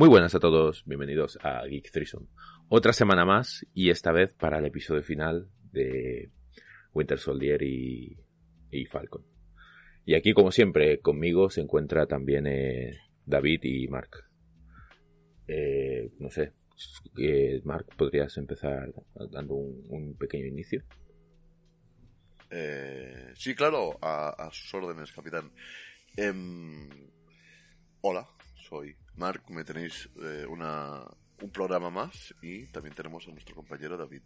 Muy buenas a todos, bienvenidos a Geek Threesome. Otra semana más y esta vez para el episodio final de Winter Soldier y, y Falcon. Y aquí, como siempre, conmigo se encuentra también eh, David y Mark. Eh, no sé, eh, Mark, ¿podrías empezar dando un, pequeño inicio? Eh, sí, claro, a, sus órdenes, capitán. Eh, hola, soy Mark, me tenéis eh, una, un programa más y también tenemos a nuestro compañero David.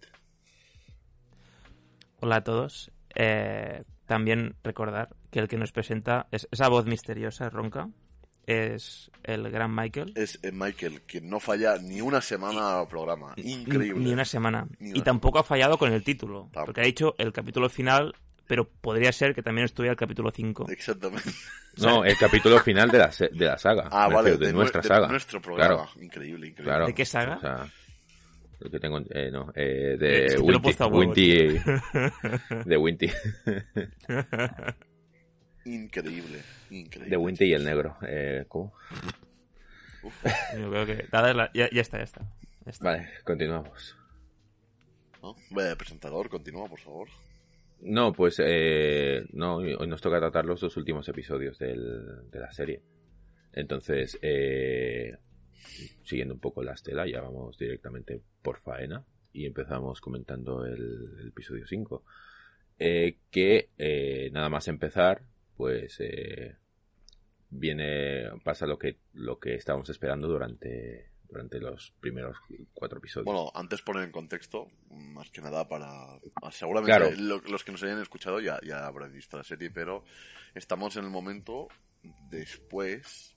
Hola a todos. Eh, también recordar que el que nos presenta es esa voz misteriosa, ronca, es el gran Michael. Es eh, Michael, quien no falla ni una semana al programa. Increíble. Ni una semana. Ni una y tampoco ha fallado con el título. Porque ha dicho el capítulo final, pero podría ser que también estuviera el capítulo 5. Exactamente. No, el capítulo final de la, se- de la saga. Ah, vale, refiero, de, nue- nuestra de saga. nuestro programa. Claro, Increíble, increíble. claro. ¿De qué saga? O sea, lo que tengo, eh, no, eh, de lo he Winty, huevos. Winty, de Winty, Increíble, increíble. de Winty y el negro. Eh, ¿Cómo? Yo creo que. la- ya, ya está, ya está. Ya está. Vale, continuamos. ¿No? Presentador, continúa, por favor. No, pues eh, no, hoy nos toca tratar los dos últimos episodios del- de la serie. Entonces, eh, siguiendo un poco la estela, ya vamos directamente por faena y empezamos comentando el, episodio 5. Eh, que eh, nada más empezar, pues eh, viene, pasa lo que, lo que estábamos esperando durante, durante los primeros cuatro episodios. Bueno, antes poner en contexto, más que nada para... Seguramente Claro. lo- los que nos hayan escuchado ya, ya habrán visto la serie, pero estamos en el momento después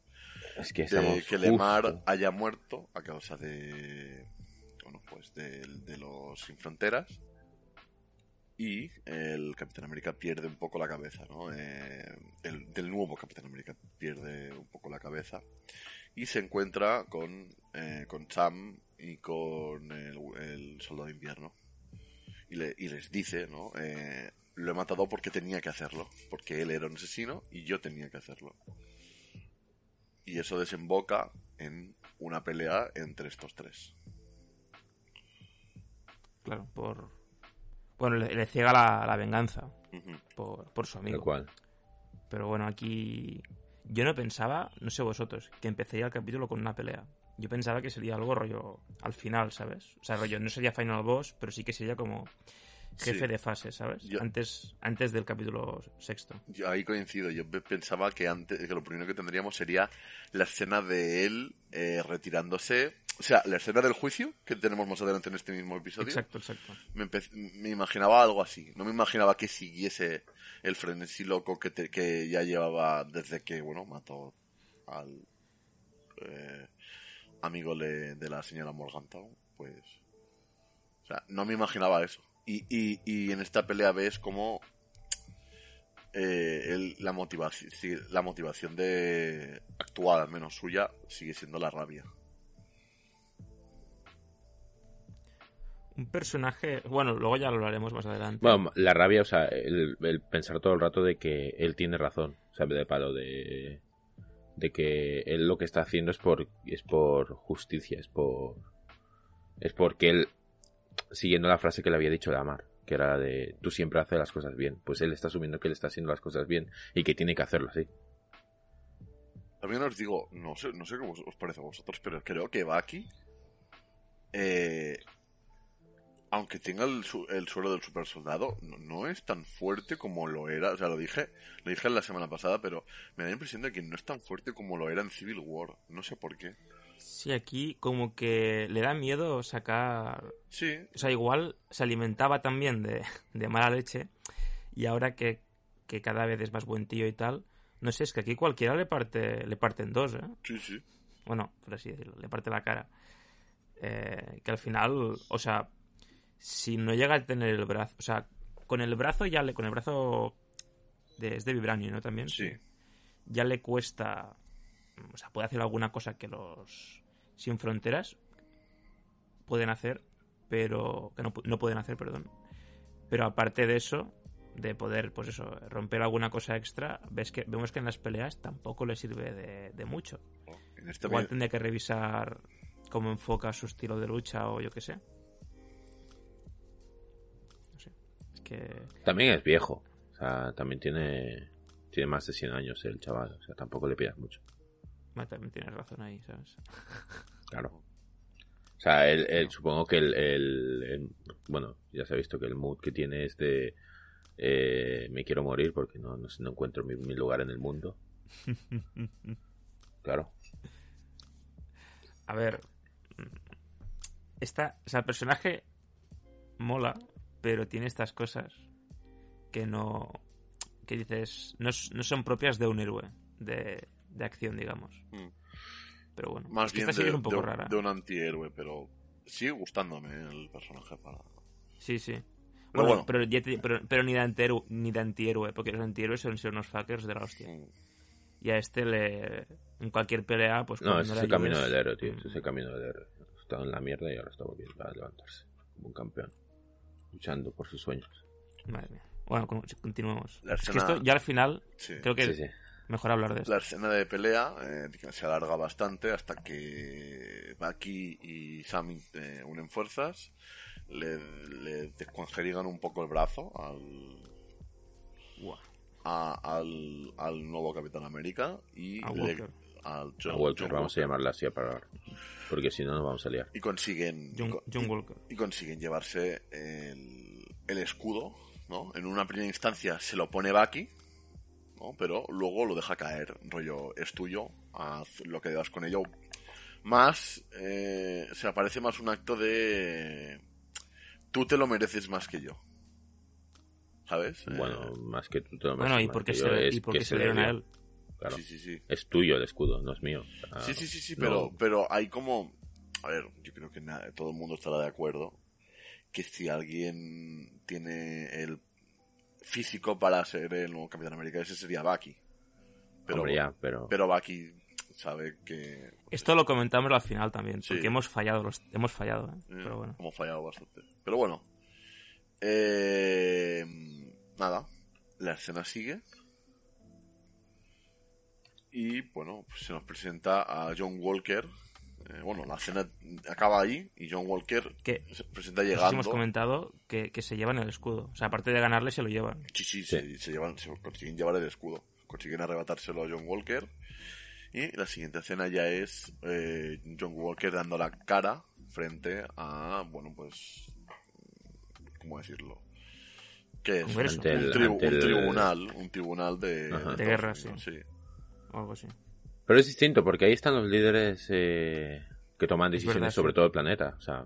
es que de que Lemar justo- haya muerto a causa de... Bueno, pues de, de los Sin Fronteras. Y el Capitán América pierde un poco la cabeza, ¿no? Eh, el, del nuevo Capitán América pierde un poco la cabeza. Y se encuentra con, eh, con Sam y con el, el Soldado de Invierno. Y, le- y les dice, ¿no? Eh, lo he matado porque tenía que hacerlo. Porque él era un asesino y yo tenía que hacerlo. Y eso desemboca en una pelea entre estos tres. Claro, por. Bueno, le, le ciega la, la venganza por, por su amigo. cual. Pero bueno, aquí. Yo no pensaba, no sé vosotros, que empezaría el capítulo con una pelea. Yo pensaba que sería algo rollo al final, ¿sabes? O sea, rollo, no sería Final Boss, pero sí que sería como jefe Sí. de fase, ¿sabes? Yo- Antes, antes del capítulo sexto. Yo ahí coincido. Yo pe- pensaba que antes, que lo primero que tendríamos sería la escena de él eh, retirándose. O sea, la escena del juicio que tenemos más adelante en este mismo episodio. Exacto, exacto. Me, imaginaba algo así. No me imaginaba que siguiese el frenesí loco que, te- que ya llevaba desde que, bueno, mató al eh, amigo de la señora Morgantown. Pues. O sea, no me imaginaba eso. Y, y, y en esta pelea ves como eh, el- la motivación la motivación de actual al menos suya sigue siendo la rabia Un personaje. Bueno, luego ya lo hablaremos más adelante. Bueno, la rabia, o sea, el, el pensar todo el rato de que él tiene razón, o sea, de palo de de que él lo que está haciendo es por es por justicia, es por es porque él siguiendo la frase que le había dicho Lamar, que era la de tú siempre haces las cosas bien, pues él está asumiendo que él está haciendo las cosas bien y que tiene que hacerlo así. también os digo no sé no sé cómo os parece a vosotros pero creo que Baki eh, aunque tenga el, su- el suelo del super soldado no, no es tan fuerte como lo era o sea lo dije lo dije la semana pasada pero me da la impresión de que no es tan fuerte como lo era en Civil War no sé por qué Sí, aquí como que le da miedo sacar sí O sea, igual se alimentaba también de, de mala leche y ahora que, que cada vez es más buen tío y tal, no sé, es que aquí cualquiera le parte le parte en dos, ¿eh? sí sí Bueno, por así decirlo, le parte la cara. Eh, que al final, o sea, si no llega a tener el brazo, o sea, con el brazo ya le, con el brazo de, es de vibranio, ¿no? También. sí Ya le cuesta, o sea, puede hacer alguna cosa que los sin fronteras pueden hacer, pero que no, no pueden hacer, perdón. Pero aparte de eso, de poder, pues eso, romper alguna cosa extra, ves que vemos que en las peleas tampoco le sirve de, de mucho. En este Igual me- tendría que revisar cómo enfoca su estilo de lucha o yo qué sé. Que. También es viejo. O sea, también tiene, tiene más de 100 años el chaval. O sea, tampoco le pidas mucho. bueno, también tienes razón ahí, ¿sabes? Claro. O sea, él, él- supongo que el, el- el- Bueno, ya se ha visto que el mood que tiene es de... eh, me quiero morir porque no, no encuentro mi, mi lugar en el mundo. Claro. A ver. Esta, o sea, el personaje mola, pero tiene estas cosas que no. que dices. no, no son propias de un héroe de, de acción, digamos. Mm. Pero bueno, Más bien de, un poco de- rara. de un antihéroe, pero sigue gustándome el personaje para... Sí, sí. Pero Bueno, bueno. pero, ya te- pero, pero ni, de antihéroe, ni de antihéroe, porque los antihéroes suelen ser unos fuckers de la hostia. Mm. Y a este le. En cualquier pelea, pues. No, ese le es el camino ayudes- del héroe, tío. Ese es el camino del héroe. Está en la mierda y ahora está volviendo a levantarse. Como un campeón. Luchando por sus sueños. Madre mía. Bueno, con- continuemos. La Es que esto ya al final, Sí. creo que Sí, sí. mejor hablar de esto. La escena de pelea eh, que se alarga bastante hasta que Bucky y Sammy eh, unen fuerzas, le, le descuangerigan un poco el brazo al, a- al, al nuevo Capitán América y A le- A Walker, John vamos a llamarla así para ahora. Porque si no, nos vamos a liar. y consiguen John, con- John y- Walker. y consiguen llevarse el, el escudo, ¿no? En una primera instancia se lo pone Bucky, ¿no? Pero luego lo deja caer, rollo, es tuyo, haz lo que debas con ello. Más, eh, se aparece más un acto de... Tú te lo mereces más que yo. ¿Sabes? Eh, Bueno, más que tú te lo Bueno, mereces y más porque que se, yo, le- es y porque que se le le dieron a él. Claro. sí, sí, sí. Es tuyo el escudo, no es mío. O sea, Sí, sí, sí, sí, no- pero, pero hay como... A ver, yo creo que nada, todo el mundo estará de acuerdo que si alguien tiene el físico para ser el nuevo Capitán América, ese sería Bucky. Pero, Hombre, ya, pero... pero Bucky sabe que Esto lo comentamos al final también, Sí. porque hemos fallado, los, hemos fallado, ¿eh? eh, pero bueno. hemos fallado bastante. Pero bueno, eh, nada, la escena sigue. Y bueno, pues se nos presenta a John Walker. Eh, bueno, la escena acaba ahí y John Walker Que se presenta no sé si llegando. hemos comentado que, que se llevan el escudo. O sea, aparte de ganarle, se lo llevan. Sí, sí, Sí. Se, se llevan, se consiguen llevar el escudo. Consiguen arrebatárselo a John Walker. Y la siguiente escena ya es eh, John Walker dando la cara frente a, bueno, pues, ¿cómo decirlo? ¿Qué es? Ante el- un, tribu- ante un el- tribunal, un tribunal de, De guerra, Unidos, sí. O algo así. Pero es distinto, porque ahí están los líderes eh, que toman Es decisiones verdad, sobre sí. todo el planeta. O sea...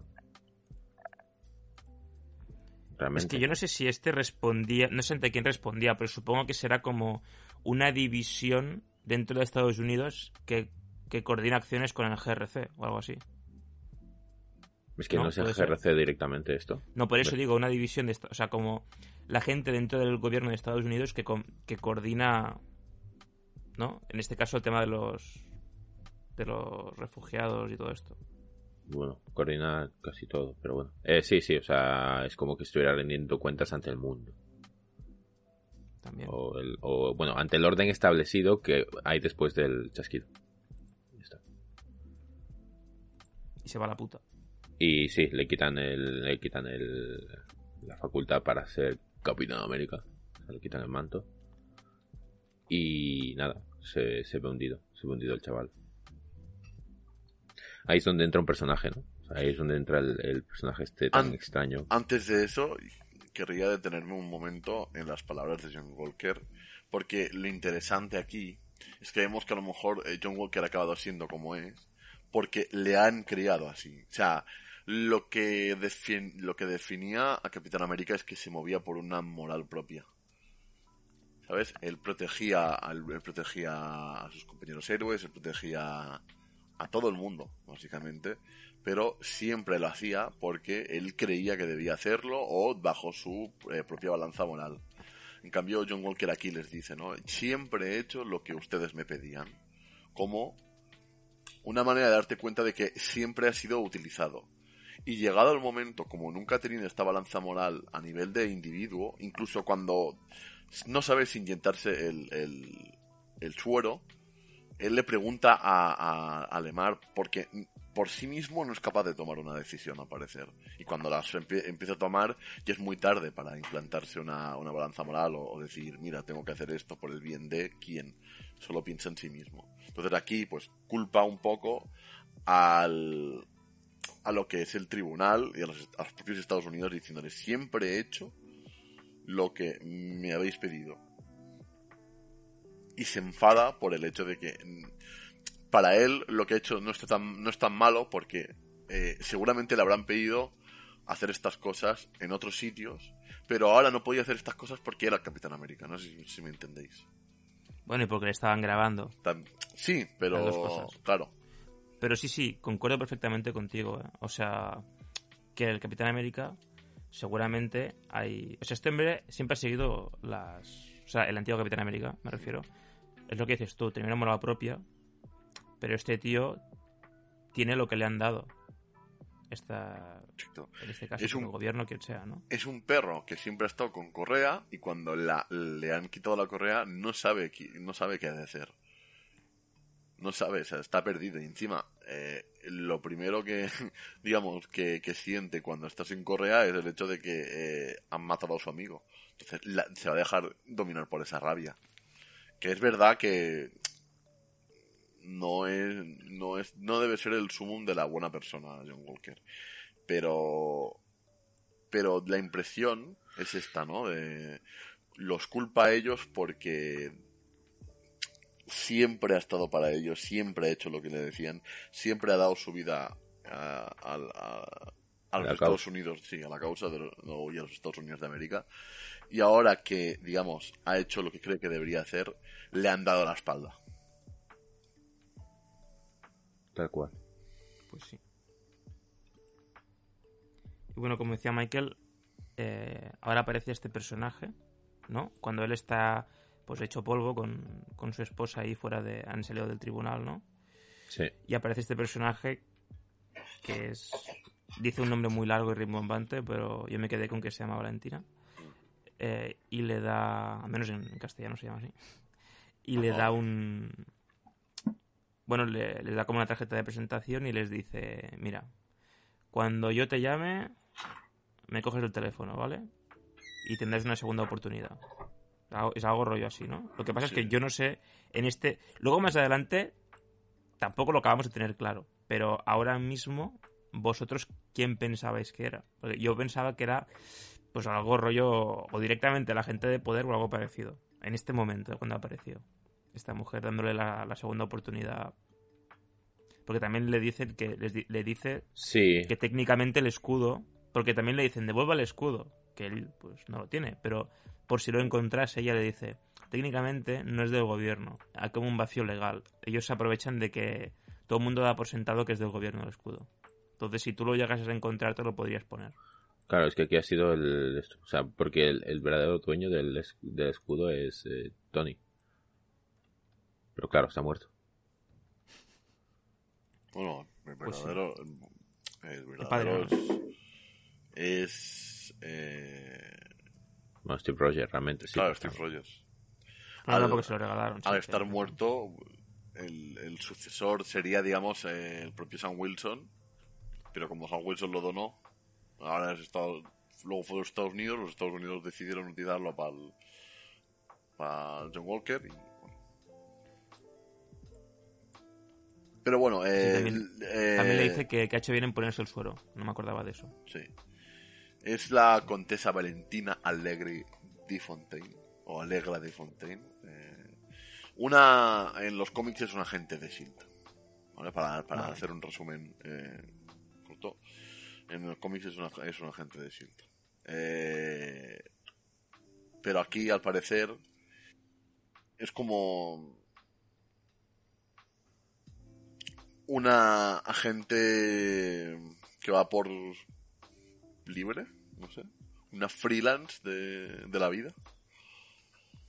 Realmente. Es que yo no sé si este respondía, no sé ante quién respondía, pero supongo que será como una división dentro de Estados Unidos que, que coordina acciones con el GRC o algo así. Es que no, no, es el ser. GRC directamente esto. No, por eso digo una división de, o sea, como la gente dentro del gobierno de Estados Unidos que, que coordina, ¿no? En este caso el tema de los de los refugiados y todo esto. Bueno, coordina casi todo, pero bueno. Eh, sí, sí, o sea, es como que estuviera rendiendo cuentas ante el mundo. También. O, el- o, bueno, ante el orden establecido que hay después del chasquido. Ya está. Y se va la puta. Y sí, le quitan el, le quitan el, la facultad para ser Capitán América. O sea, le quitan el manto. Y nada, se, se ve hundido. Se ve hundido el chaval. Ahí es donde entra un personaje, ¿no? Ahí es donde entra el, el personaje este tan An- extraño. Antes de eso, querría detenerme un momento en las palabras de John Walker, porque lo interesante aquí es que vemos que a lo mejor eh, John Walker ha acabado siendo como es, porque le han criado así. O sea, lo que, lo que definía a Capitán América es que se movía por una moral propia. ¿Sabes? Él protegía, él protegía a sus compañeros héroes, él protegía a todo el mundo, básicamente pero siempre lo hacía porque él creía que debía hacerlo o bajo su eh, propia balanza moral. En cambio, John Walker aquí les dice, ¿no? Siempre he hecho lo que ustedes me pedían. Como una manera de darte cuenta de que siempre ha sido utilizado. Y llegado el momento, como nunca ha tenido esta balanza moral a nivel de individuo, incluso cuando no sabes inyectarse el, el, el suero, él le pregunta a, a, a Lemar porque por sí mismo no es capaz de tomar una decisión, al parecer. Y cuando empie- empieza a tomar, ya es muy tarde para implantarse una, una balanza moral o, o decir, mira, tengo que hacer esto por el bien de quien solo piensa en sí mismo. Entonces aquí, pues, culpa un poco al, a lo que es el tribunal y a los, a los propios Estados Unidos diciéndoles, siempre he hecho lo que me habéis pedido. Y se enfada por el hecho de que mm, para él lo que ha hecho no, está tan, no es tan malo porque eh, seguramente le habrán pedido hacer estas cosas en otros sitios, pero ahora no podía hacer estas cosas porque era el Capitán América, no sé si, si me entendéis. Bueno, y porque le estaban grabando. Sí, pero claro, Pero sí, sí, concuerdo perfectamente contigo. ¿eh? O sea, que el Capitán América seguramente hay... O sea, este hombre siempre ha seguido las... O sea, el antiguo Capitán América, me refiero. Es lo que dices tú, tenía una moral propia, pero este tío tiene lo que le han dado. Esta, en este caso, Es un- el gobierno, quien sea, ¿no? es un perro que siempre ha estado con correa y cuando la, le han quitado la correa no sabe, no sabe qué hacer. No sabe, o sea, está perdido. Y encima, eh, lo primero que, digamos, que, siente cuando está sin correa es el hecho de que eh, han matado a su amigo. Entonces se va a dejar dominar por esa rabia. Que es verdad que no es, no es, no debe ser el sumum de la buena persona, John Walker. Pero, pero la impresión es esta, ¿no? De, los culpa a ellos porque siempre ha estado para ellos, siempre ha hecho lo que le decían, siempre ha dado su vida a, a- a- a los Estados. Unidos, sí, a la causa de los, no, y a los Estados Unidos de América. Y ahora que, digamos, ha hecho lo que cree que debería hacer, le han dado la espalda. Tal cual. Pues sí. Y bueno, como decía Michael, eh, ahora aparece este personaje, ¿no? Cuando él está, pues, hecho polvo con, con su esposa ahí fuera de... Han salido del tribunal, ¿no? Sí. Y aparece este personaje que es... Dice un nombre muy largo y rimbombante, pero yo me quedé con que se llama Valentina. Eh, y le da... Al menos en castellano se llama así. Y le da un... Bueno, le, les da como una tarjeta de presentación y les dice, mira, cuando yo te llame, me coges el teléfono, ¿vale? Y tendrás una segunda oportunidad. Es algo rollo así, ¿no? Lo que pasa Sí. es que yo no sé, en este... Luego más adelante, tampoco lo acabamos de tener claro, pero ahora mismo, vosotros, ¿quién pensabais que era? Porque yo pensaba que era, pues algo rollo, o directamente la gente de poder o algo parecido, en este momento, cuando apareció esta mujer dándole la, la segunda oportunidad. Porque también le dicen que les di- le dice Sí. que técnicamente el escudo, porque también le dicen devuelva el escudo, que él pues no lo tiene, pero por si lo encontrase ella le dice técnicamente no es del gobierno, hay como un vacío legal. Ellos se aprovechan de que todo el mundo da por sentado que es del gobierno el escudo. Entonces si tú lo llegas a encontrar te lo podrías poner. Claro, es que aquí ha sido el... O sea, porque el, el verdadero dueño del, del escudo es eh, Tony. Pero claro, está muerto. Bueno, el Pues sí. verdadero. El padre, verdadero es. es, eh, Bueno, Steve Rogers, realmente sí. claro, Steve Rogers. No, no, Al- porque se lo regalaron. Al sí, estar sí. muerto, el, el sucesor sería, digamos, el propio Sam Wilson. Pero como Sam Wilson lo donó, ahora es Estados, luego fue a los Estados Unidos, los Estados Unidos decidieron utilizarlo para para John Walker. y, bueno. Pero bueno, eh, también- eh, También le dice que, que ha hecho bien en ponerse el suero. No me acordaba de eso. Sí. Es la contesa Valentina Allegri di Fontaine. O Allegra di Fontaine. eh, una. En los cómics es un agente de Shield. ¿vale? Para, para Vale. hacer un resumen eh, corto. En los cómics es, una, es un agente de Shield. Eh, pero aquí, al parecer. Es como. Una agente que va por libre, no sé, una freelance de, de la vida.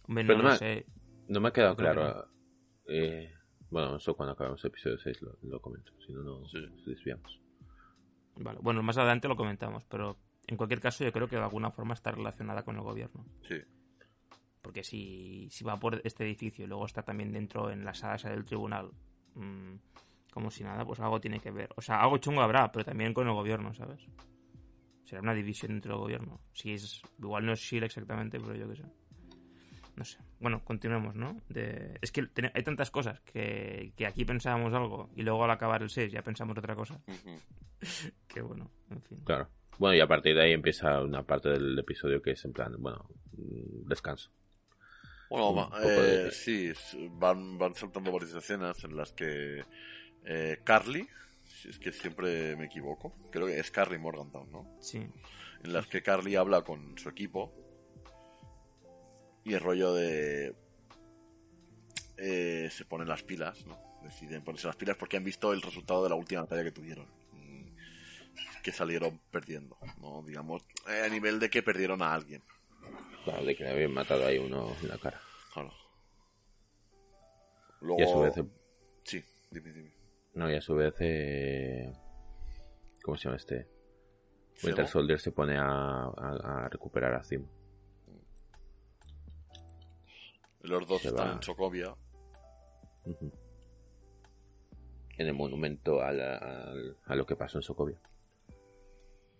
Hombre, no Pero lo no- sé. No me ha quedado claro. eh, bueno, eso cuando acabemos el episodio 6 lo, lo comento. Si no, no Sí. nos desviamos. Vale. Bueno, más adelante lo comentamos, pero en cualquier caso yo creo que de alguna forma está relacionada con el gobierno. Sí, porque si, si va por este edificio y luego está también dentro en la sala esa del tribunal, mm, como si nada, pues algo tiene que ver. O sea, algo chungo habrá, pero también con el gobierno, ¿sabes? Será una división dentro del gobierno. Si es, igual no es Shield exactamente, pero yo qué sé. No sé. Bueno, continuemos, ¿no? De, es que ten- hay tantas cosas que, que aquí pensábamos algo y luego al acabar el 6 ya pensamos otra cosa. Que bueno, en fin. Claro. Bueno, y a partir de ahí empieza una parte del episodio que es en plan, bueno, mm, descanso. Bueno, de- eh, sí, s- van, van saltando varias escenas en las que eh, Carly, es que siempre me equivoco, creo que es Carly Morgantown, ¿no? Sí. En las que Carly habla con su equipo y el rollo de... eh, se ponen las pilas, ¿no? Deciden ponerse las pilas porque han visto el resultado de la última batalla que tuvieron. Que salieron perdiendo, ¿no? Digamos, eh, a nivel de que perdieron a alguien. Claro, de que le habían matado ahí uno en la cara. Claro. Luego... Y a su vez, eh, Sí, dime, dime. No, y a su vez, eh, ¿cómo se llama este? Winter. Soldier se pone a, a- a recuperar a Zim. Los dos Se están va. en Sokovia. Ujú. En el monumento a, la- a lo que pasó en Sokovia.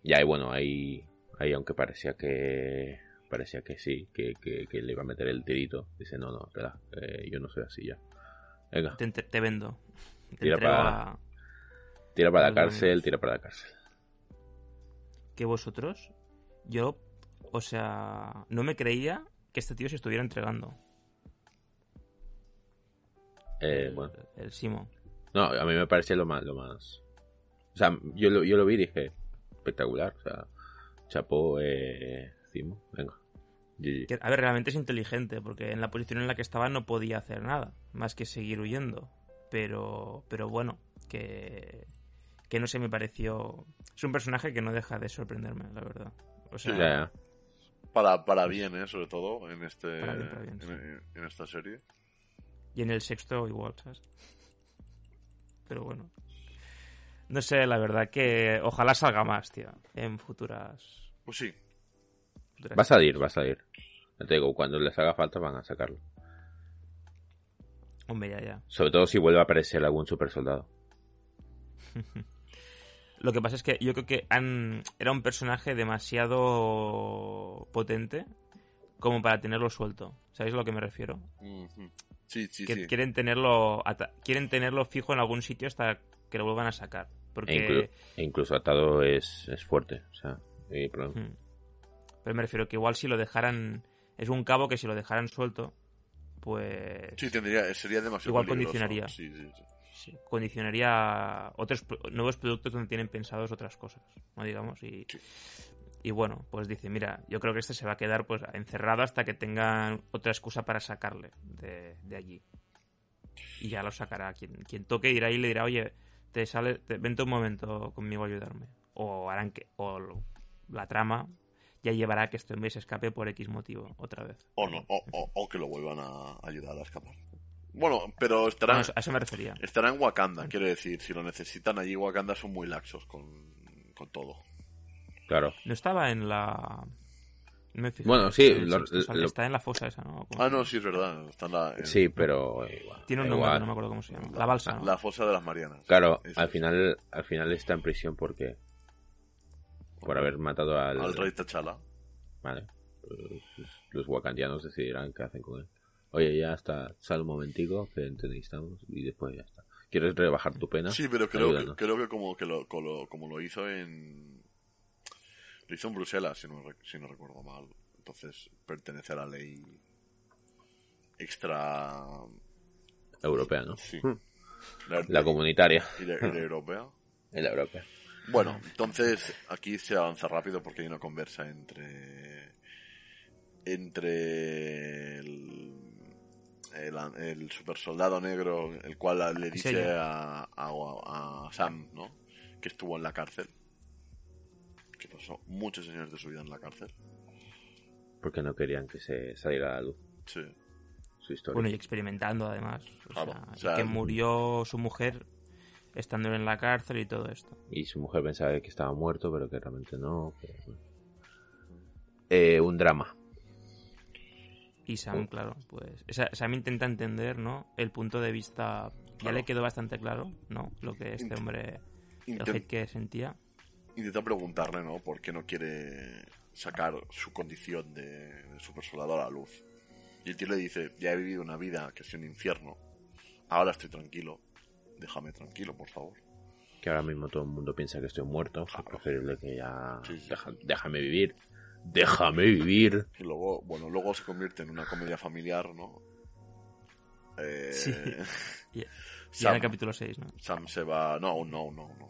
Y ahí, bueno, ahí, ahí aunque parecía que parecía que sí, que, que- que le iba a meter el tirito, dice, no, no, espera, eh, yo no soy así ya. Venga, te vendo. Tira para- tira para la cárcel, tira para la cárcel. que vosotros, yo, o sea, no me creía que este tío se estuviera entregando. Eh, el, bueno, el Simo. no, a mí me parecía lo más, lo más... O sea, yo lo, yo lo vi y dije, espectacular, o sea, chapó, eh, Zimo, venga. A ver, realmente es inteligente, porque en la posición en la que estaba no podía hacer nada, más que seguir huyendo. Pero, pero bueno, que, que no sé, me pareció... Es un personaje que no deja de sorprenderme, la verdad. O sea, Sí, Ya, ya. Para, para bien, ¿eh? Sobre todo en este Para bien, para bien, sí. en, en esta serie. Y en el sexto igual, ¿sabes? Pero bueno. No sé, la verdad que ojalá salga más, tío, en futuras... Pues sí. futuras Va a salir, va a salir. Ya te digo, cuando les haga falta van a sacarlo. Hombre, ya, ya. Sobre todo si vuelve a aparecer algún super soldado. Lo que pasa es que yo creo que han... era un personaje demasiado potente como para tenerlo suelto. ¿Sabéis a lo que me refiero? Ujú. Sí, sí, que sí. quieren tenerlo ata- quieren tenerlo fijo en algún sitio hasta que lo vuelvan a sacar. E, Porque... inclu- e incluso atado es, es fuerte. O sea, no hay problema. Hmm. Pero me refiero que igual si lo dejaran... Es un cabo que si lo dejaran suelto, pues... Sí, tendría, sería demasiado Igual peligroso. condicionaría. Sí, sí, sí. condicionaría otros nuevos productos donde tienen pensados otras cosas, ¿no? Digamos, y, y bueno, pues dice, mira, yo creo que este se va a quedar pues encerrado hasta que tengan otra excusa para sacarle de, de allí. Y ya lo sacará. Quien, quien toque irá ahí y le dirá, oye, te sale, te, vente un momento conmigo a ayudarme. O harán que, o lo- la trama ya llevará a que este hombre se escape por X motivo, otra vez. O no, o, o- o que lo vuelvan a ayudar a escapar. Bueno, pero No, estará, a eso- a eso me refería. estará en Wakanda, quiero decir. Si lo necesitan allí, Wakanda son muy laxos con, con todo. Claro. No estaba en la... no me. Bueno, sí, En el lo- sexto, sale- lo- está en la fosa esa, ¿no? ¿Cómo Ah, no, sí, es verdad. Está en la, en Sí, pero igual. Tiene un nombre, igual. no me acuerdo cómo se llama. La balsa, ¿no? la fosa de las Marianas. Claro, al final, al final está en prisión porque por haber matado al, Al rey T'Challa. Vale. Los wakandianos decidirán qué hacen con él. Oye, ya está, sal un momentico que te necesitamos y después ya está. ¿Quieres rebajar tu pena? Sí, pero creo que, creo que como que lo, como lo, como lo hizo en lo hizo en Bruselas, si no, si no recuerdo mal. Entonces pertenece a la ley extra Europea, ¿no? sí. Hmm. La, La comunitaria. y la- y la europea. En la europea. Bueno, entonces aquí se avanza rápido porque hay una conversa entre entre el, el, el super soldado negro, el cual le dice a, a, a Sam, ¿no? Que estuvo en la cárcel. Que pasó muchos años de su vida en la cárcel. Porque no querían que se saliera a la luz Sí. su historia. Bueno, y experimentando además. O Claro, sea, o sea, que murió su mujer estando en la cárcel y todo esto. Y su mujer pensaba que estaba muerto, pero que realmente no. que. Eh, un drama. Y Sam, claro, pues. Sam intenta entender, ¿no? El punto de vista. Ya Claro. le quedó bastante claro, ¿no? Lo que este hombre. El Inten- hate que sentía. intenta preguntarle, ¿no? ¿Por qué no quiere sacar su condición de, de super soldado a la luz? Y el tío le dice, ya he vivido una vida que ha sido un infierno. Ahora estoy tranquilo. Déjame tranquilo, por favor. Que ahora mismo todo el mundo piensa que estoy muerto. Es preferible que ya... Sí, sí. Deja- déjame vivir. Déjame vivir. Y luego, bueno, luego se convierte en una comedia familiar, ¿no? Eh, Sí. Y, y en Sam, el capítulo 6, ¿no? Sam se va... No, aún no, no, no.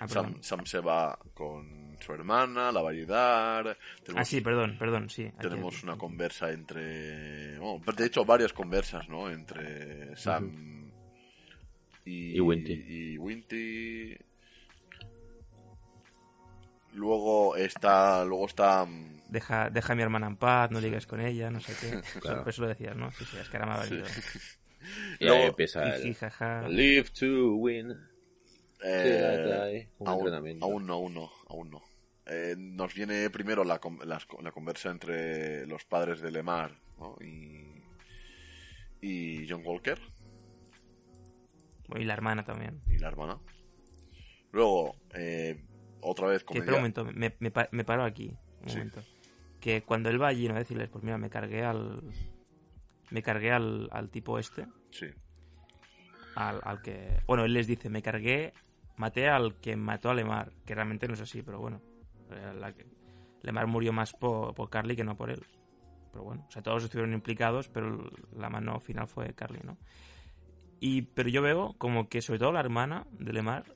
Ah, Sam. Sam se va con su hermana, la va a ayudar. Tenemos, Ah, sí, perdón, perdón, sí. aquí, tenemos aquí. una conversa entre... bueno, de hecho, varias conversas, ¿no? Entre Sam y, Y Winty. y Winty. Luego está... Luego está... mm, Deja, deja a mi hermana en paz, no ligues con ella, no sé qué. Claro. Eso lo decías, ¿no? Sí, sí, es que valido. Y Luego- ahí empieza el... jaja. Live to win. eh, Un aún, no, aún no, aún no. Eh, nos viene primero la, conversa entre los padres de Lemar ¿no? y, y John Walker Y la hermana también. y la hermana. Luego, eh, otra vez comedia. espera un momento, me, me, pa- me paro aquí. Un Sí. momento. Que cuando él va allí, ¿no? Decirles, pues mira, me cargué al. Me cargué al, al tipo este. Sí, Al, al que. Bueno, él les dice, me cargué. Maté al que mató a Lemar. Que realmente no es así, pero bueno. Eh, la Lemar murió más por, por Carly que no por él. Pero bueno, o sea, todos estuvieron implicados, pero la mano final fue Carly, ¿no? Y, pero yo veo como que, sobre todo la hermana de Lemar,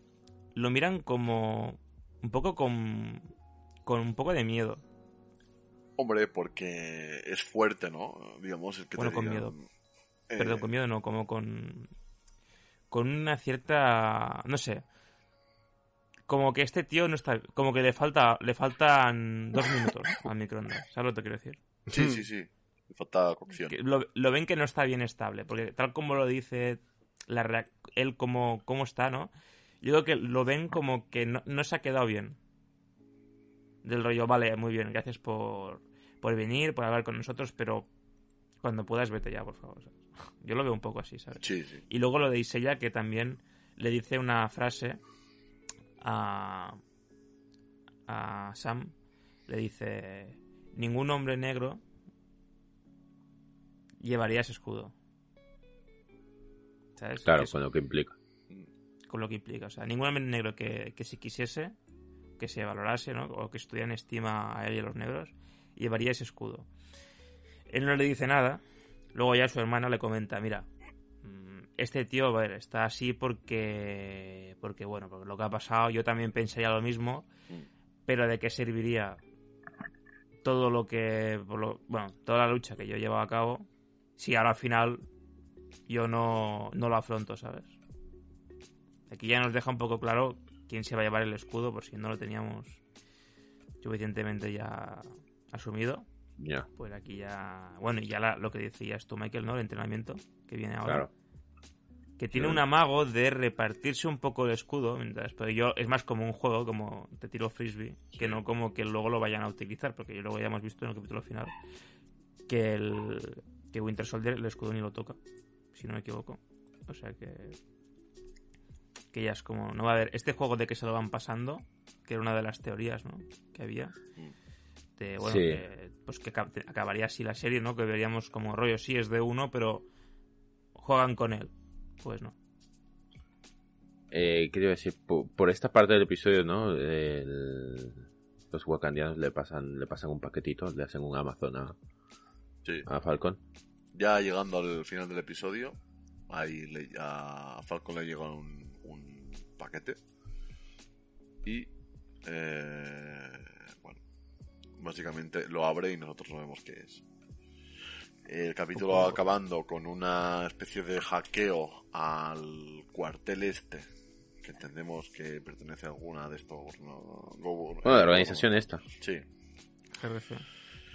lo miran como. Un poco con. Con un poco de miedo. Hombre, porque es fuerte, ¿no? Digamos, es que Bueno, te con digan, miedo. eh, Perdón, con miedo no, como con. Con una cierta. No sé. Como que este tío no está. Como que le falta. Le faltan dos minutos al microondas. ¿Sabes lo que quiero decir? Sí, sí, sí. Falta cocción. Lo, lo ven que no está bien estable. Porque tal como lo dice la él como, como está, ¿no? Yo creo que lo ven como que no, no se ha quedado bien. Del rollo, vale, muy bien, gracias por, por venir, por hablar con nosotros, pero cuando puedas vete ya, por favor. ¿sabes? Yo lo veo un poco así, ¿sabes? Sí, sí. Y luego lo de Isella, que también le dice una frase a, a Sam. Le dice, ningún hombre negro llevaría ese escudo. ¿Sabes? Claro, es- con lo que implica. con lo que implica. O sea, ningún hombre negro que, que si quisiese, que se valorase, ¿no? O que estuviera en estima a él y a los negros, llevaría ese escudo. Él no le dice nada. Luego ya su hermana le comenta, mira, mm, este tío, a ver, está así porque, porque bueno, porque lo que ha pasado, yo también pensaría lo mismo, pero de qué serviría todo lo que, bueno, toda la lucha que yo llevo a cabo, si ahora al final yo no, no lo afronto, ¿sabes? Aquí ya nos deja un poco claro quién se va a llevar el escudo, por si no lo teníamos suficientemente ya asumido. Ya, Pues aquí ya. Bueno, y ya la- lo que decías tú, Michael, ¿no? El entrenamiento que viene ahora. claro. Que tiene Sí. un amago de repartirse un poco el escudo. Mientras, pero yo es más como un juego, como te tiro frisbee, que no como que luego lo vayan a utilizar, porque luego ya hemos visto en el capítulo final que el que Winter Soldier el escudo ni lo toca, si no me equivoco. O sea que que ya es como no va a haber este juego de que se lo van pasando, que era una de las teorías, ¿no? Que había. De, bueno, Sí. que, pues que acab- acabaría así la serie, ¿no? Que veríamos como rollo, sí es de uno, pero juegan con él. Pues no. Eh, ¿Qué iba a decir? Por, por esta parte del episodio, ¿no? El- los wakandianos le pasan, le pasan un paquetito, le hacen un Amazon a, Sí. a Falcon. Ya llegando al final del episodio, ahí le- a Falcon le llega un, un paquete. Y. eh, bueno, básicamente lo abre y nosotros no vemos qué es. El capítulo acabando con una especie de hackeo al cuartel este, que entendemos que pertenece a alguna de estos. No, Bueno, la organización esta. Sí, GRC.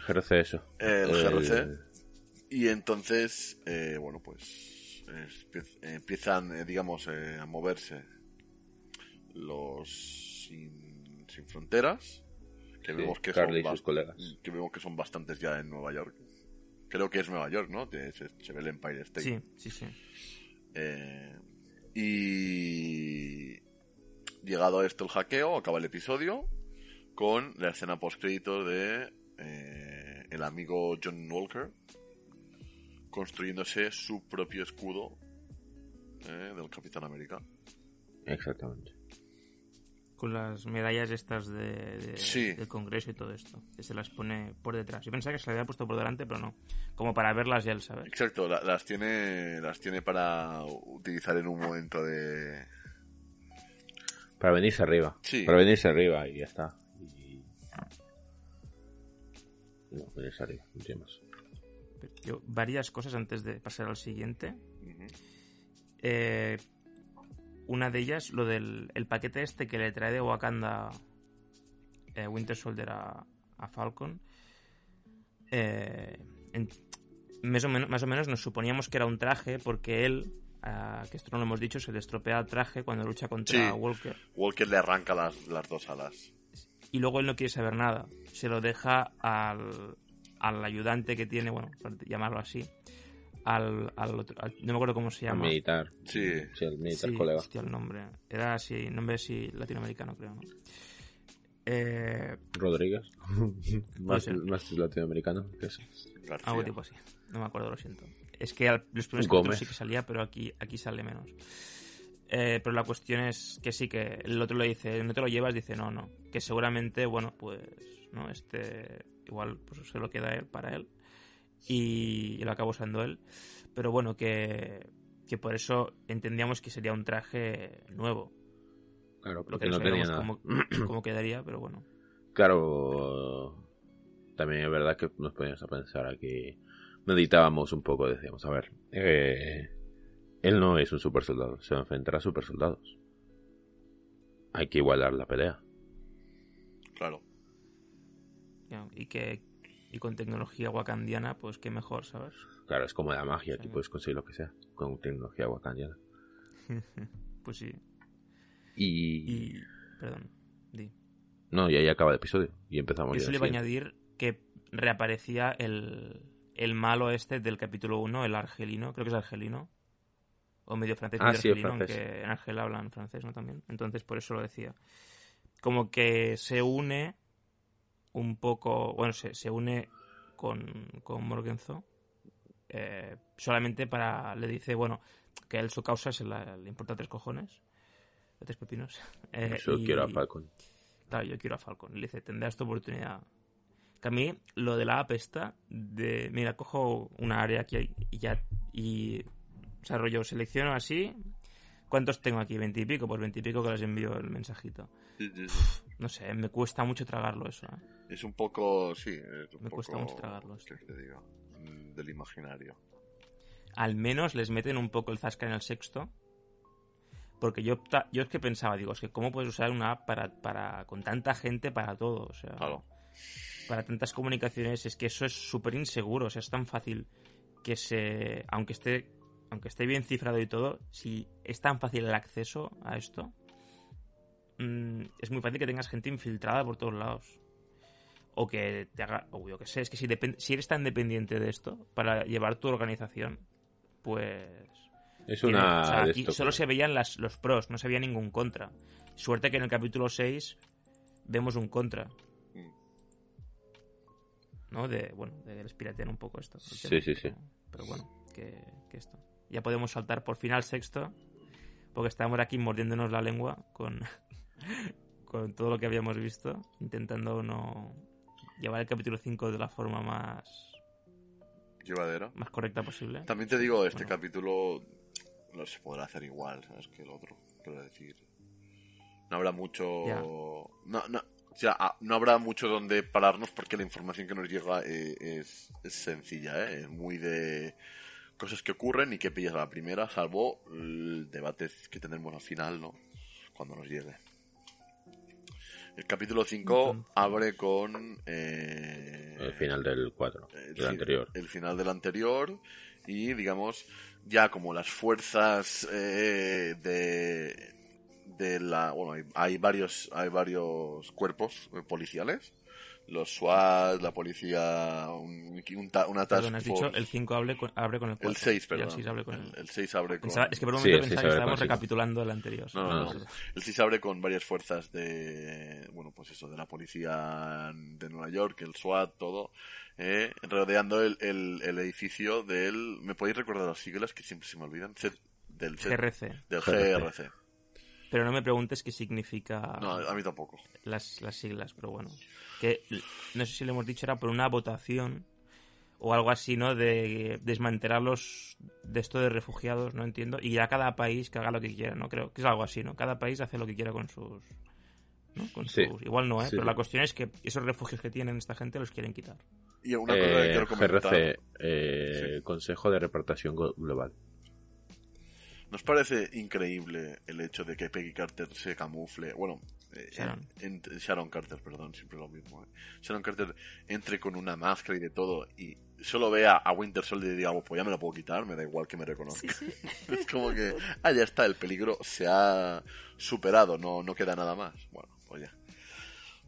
GRC eso. el GRC. Y entonces, eh, bueno, pues empie- empiezan, eh, digamos, eh, a moverse los sin, sin fronteras, que Sí, vemos que Carly y son sus bas- colegas. que vemos que son bastantes ya en Nueva York, Creo que es Nueva York, ¿no? Se, se ve el Empire State. Sí, sí, sí. Eh, y llegado a esto el hackeo, acaba el episodio con la escena post créditos de eh, el amigo John Walker construyéndose su propio escudo eh, del Capitán América. Exactamente. Con las medallas estas de, de- Sí. del Congreso y todo esto. Que se las pone por detrás. Yo pensaba que se las había puesto por delante, pero no. Como para verlas ya él, ¿sabes? Exacto, la- las tiene las tiene para utilizar en un momento de Para venirse arriba. Sí. Para venirse arriba y ya está. No, arriba, no tiene más. Yo, varias cosas antes de pasar al siguiente. Eh, una de ellas, lo del el paquete este que le trae de Wakanda eh, Winter Soldier a, a Falcon. Eh, en- más, o menos, más o menos nos suponíamos que era un traje porque él, ah, que esto no lo hemos dicho, se le estropea el traje cuando lucha contra Sí. Walker. Walker le arranca las, las dos alas. Y luego él no quiere saber nada. Se lo deja al, al ayudante que tiene, bueno, por llamarlo así. Al, al otro, al- no me acuerdo cómo se El llama. militar. Sí. Sí, el militar Sí, colega. hostia, el nombre. Era así, nombre así latinoamericano, creo, ¿no? Eh, Rodríguez. más, más latinoamericano que eso. Algo tipo así. No me acuerdo, lo siento. Es que al- los primeros capítulos sí que salía, pero aquí, aquí sale menos. Eh, pero la cuestión es que sí, que el otro le dice, no te lo llevas, dice, no, no. Que seguramente, bueno, pues, ¿no? Este, igual pues se lo queda él para él. Y, y lo acaba usando él. Pero bueno, que, que por eso entendíamos que sería un traje nuevo. Claro, Lo porque que no, tenía nada. cómo, cómo quedaría, pero bueno. Claro, también es verdad que nos poníamos a pensar aquí, meditábamos un poco, decíamos, a ver, eh, él no es un super soldado, se va a enfrentar a super soldados. Hay que igualar la pelea. Claro. Y que y con tecnología wakandiana, pues qué mejor, ¿sabes? Claro, es como la magia, Sí. tú puedes conseguir lo que sea con tecnología wakandiana. pues sí. Y... Y. Perdón, di. No, y ahí acaba el episodio y empezamos Yo ya solo el iba a añadir que reaparecía el, el malo este del capítulo 1, el argelino, creo que es argelino. O medio francés, Ah, medio sí, argelino, francés. aunque en Argel hablan francés, ¿no? También. Entonces, por eso lo decía. Como que se une un poco. Bueno, se, se une con, con Morgenzo. eh, solamente para. Le dice, bueno, que él su causa se la- le importa tres cojones. Tres pepinos. eh, Yo y- quiero a Falcon. Claro, yo quiero a Falcon. Le dice, tendrás tu oportunidad. Que a mí, lo de la app esta, de, mira, cojo una área aquí y ya, y, o sea, rollo, selecciono así, ¿cuántos tengo aquí? ¿20 y pico? Pues 20 y pico que les envío el mensajito. Sí, sí, sí. No sé, me cuesta mucho tragarlo eso, ¿eh? Es un poco, sí, es un Me poco, cuesta mucho tragarlo esto. ¿qué te digo? Mm, Del imaginario. Al menos les meten un poco el zasca en el sexto. Porque yo, yo es que pensaba, digo, es que cómo puedes usar una app para, para con tanta gente para todo, o sea... Claro. para tantas comunicaciones es que eso es súper inseguro, o sea, es tan fácil que se, aunque esté, aunque esté bien cifrado y todo, si es tan fácil el acceso a esto, mm, es muy fácil que tengas gente infiltrada por todos lados. O que te haga, o yo que sé, es que si, eres tan dependiente de esto para llevar tu organización, pues... Es tiene- una... o sea, aquí solo se veían las, los pros, no se veía ningún contra. Suerte que en el capítulo 6 vemos un contra. Mm. ¿no? De, bueno, de que les piratean un poco esto. Sí, tema, sí, sí. Pero, pero bueno, que, que esto. Ya podemos saltar por fin al sexto, porque estamos aquí mordiéndonos la lengua con, con todo lo que habíamos visto, intentando no llevar el capítulo 5 de la forma más, más correcta posible. También te digo, este Bueno. capítulo no se podrá hacer igual, ¿sabes? Que el otro. Quiero decir. No habrá mucho. Ya. No, no, o sea, ah, no habrá mucho donde pararnos porque la información que nos llega eh, es, es sencilla, ¿eh? Es muy de cosas que ocurren y que pillas a la primera, salvo el debate que tendremos al final, ¿no? Cuando nos llegue. El capítulo 5 Entonces- abre con. eh, El final del 4, el del fin- anterior. El final del anterior y, digamos, ya como las fuerzas eh, de, de la... Bueno, hay, hay varios, hay varios cuerpos eh, policiales. Los SWAT, la policía, un, un ta- una task Perdón, has dicho el 5 abre con, abre con el 4. El 6, Y perdón. el 6 abre con el... El, el 6 abre con... Pensaba- es que por un Sí, momento seis pensaba que estábamos recapitulando el anterior. No, no, No, no. El 6 abre con varias fuerzas de, bueno, pues eso, de la policía de Nueva York, el SWAT, todo, eh, rodeando el, el, el edificio del, ¿me podéis recordar las siglas que siempre se me olvidan? C- del, C- GRC. del GRC. GRC. Pero no me preguntes qué significa No, a mí tampoco. las, las siglas, pero bueno. Que no sé si le hemos dicho, era por una votación o algo así, ¿no? De desmantelar los de esto de refugiados, no entiendo. Y ya cada país que haga lo que quiera, ¿no? Creo que es algo así, ¿no? Cada país hace lo que quiera con sus. ¿no? Con Sí. sus- Igual no, ¿eh? Sí. Pero la cuestión es que esos refugios que tienen esta gente los quieren quitar. Y una cosa que Eh, quiero comentar. GRC, eh, Consejo de Repartación Global. ¿Nos parece increíble el hecho de que Peggy Carter se camufle? Bueno, Sharon. en- en- Sharon Carter, perdón, siempre lo mismo. eh. Sharon Carter entre con una máscara y de todo y solo vea a Winter Soldier y diga, "Oh, pues ya me la puedo quitar, me da igual que me reconozca. es como que, ah, ya está, el peligro se ha superado, no, no queda nada más. Bueno, pues ya.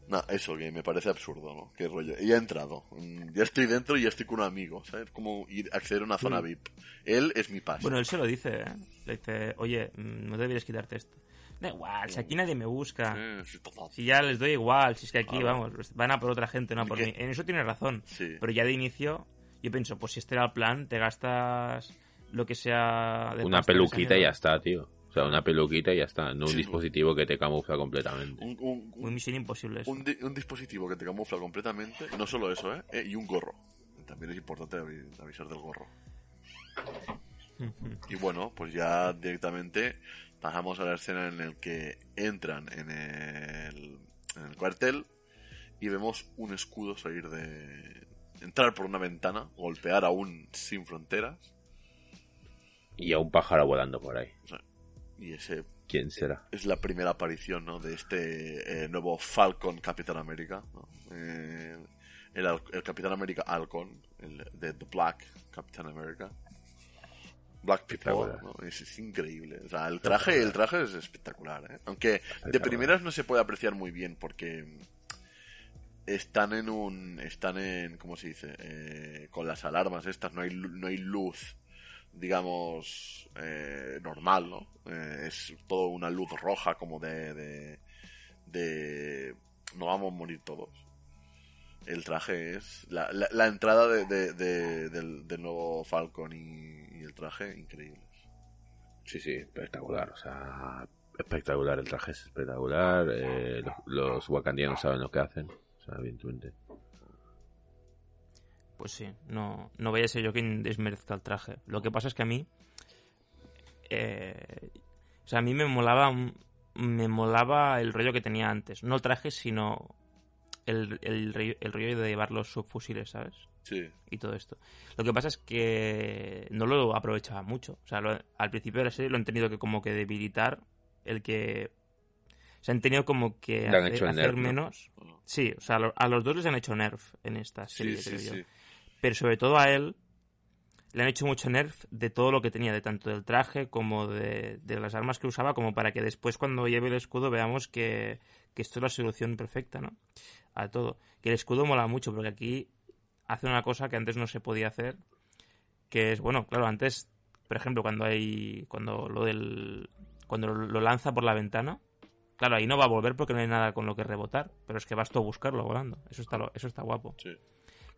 No, eso que me parece absurdo, ¿no? Qué rollo. Y he entrado. Mm, Ya estoy dentro y ya estoy con un amigo, ¿sabes? Como ir acceder a una zona VIP. Él es mi pase. Bueno, él se lo dice, ¿eh? Le dice, oye, mm, no deberías quitarte esto. Da igual, si aquí nadie me busca. Total. Si ya les doy igual, si es que aquí, Ah, vamos, pues van a por otra gente, no a por mí. En eso tiene razón. Sí. Pero ya de inicio, yo pienso, pues si este era el plan, te gastas lo que sea de Una peluquita y ya está, tío. O sea, una peluquita y ya está. No un Sí. dispositivo que te camufla completamente. Un, un- un- Muy misión imposible eso. un di- un dispositivo que te camufla completamente. No solo eso, ¿eh? Eh, Y un gorro. También es importante avi- avisar del gorro. Y bueno, pues ya directamente pasamos a la escena en la que entran en el, en el cuartel y vemos un escudo salir de... entrar por una ventana, golpear a un sin fronteras Y a un pájaro volando por ahí. y ese ¿Quién será? es la primera aparición ¿no? de este eh, nuevo Falcon Capitán América. ¿no? Eh, el, el Capitán América Halcon, el de The Black Capitán América. Black People. ¿no? es, es increíble. O sea, el traje, el traje es espectacular. ¿eh? Aunque de primeras no se puede apreciar muy bien porque están en un, están en, ¿cómo se dice? Eh, con las alarmas estas, no hay, no hay luz digamos, eh, normal, ¿no? Eh, es todo una luz roja como de, de, de... No vamos a morir todos. El traje es... La, la, la entrada de, de- de- del, del nuevo Falcon y, y el traje, increíbles. Sí, sí, espectacular. O sea, espectacular. El traje es espectacular. eh, los, los wakandianos saben lo que hacen. O sea, evidentemente. Pues sí, no, no vaya a ser yo quien desmerezca el traje. Lo que pasa es que a mí. eh, o sea, a mí me molaba. Me molaba el rollo que tenía antes. No el traje, sino el, el rollo de llevar los subfusiles, ¿sabes? Sí, y todo esto. Lo que pasa es que no lo aprovechaba mucho. O sea, lo- al principio de la serie lo han tenido que como que debilitar el que... Se han tenido como que hacer, hecho el hacer nerf, ¿no? menos... Sí, o sea, a los dos les han hecho nerf en esta serie, sí, creo yo. Pero sobre todo a él le han hecho mucho nerf de todo lo que tenía, de tanto del traje como de, de las armas que usaba, como para que después cuando lleve el escudo veamos que, que esto es la solución perfecta, ¿no? A todo. Que el escudo mola mucho, porque aquí hace una cosa que antes no se podía hacer, que es, bueno, claro, antes, por ejemplo, cuando hay, cuando lo del, cuando lo lanza por la ventana, claro, ahí no va a volver porque no hay nada con lo que rebotar, pero es que vas tú a buscarlo volando, eso está, lo- eso está guapo sí.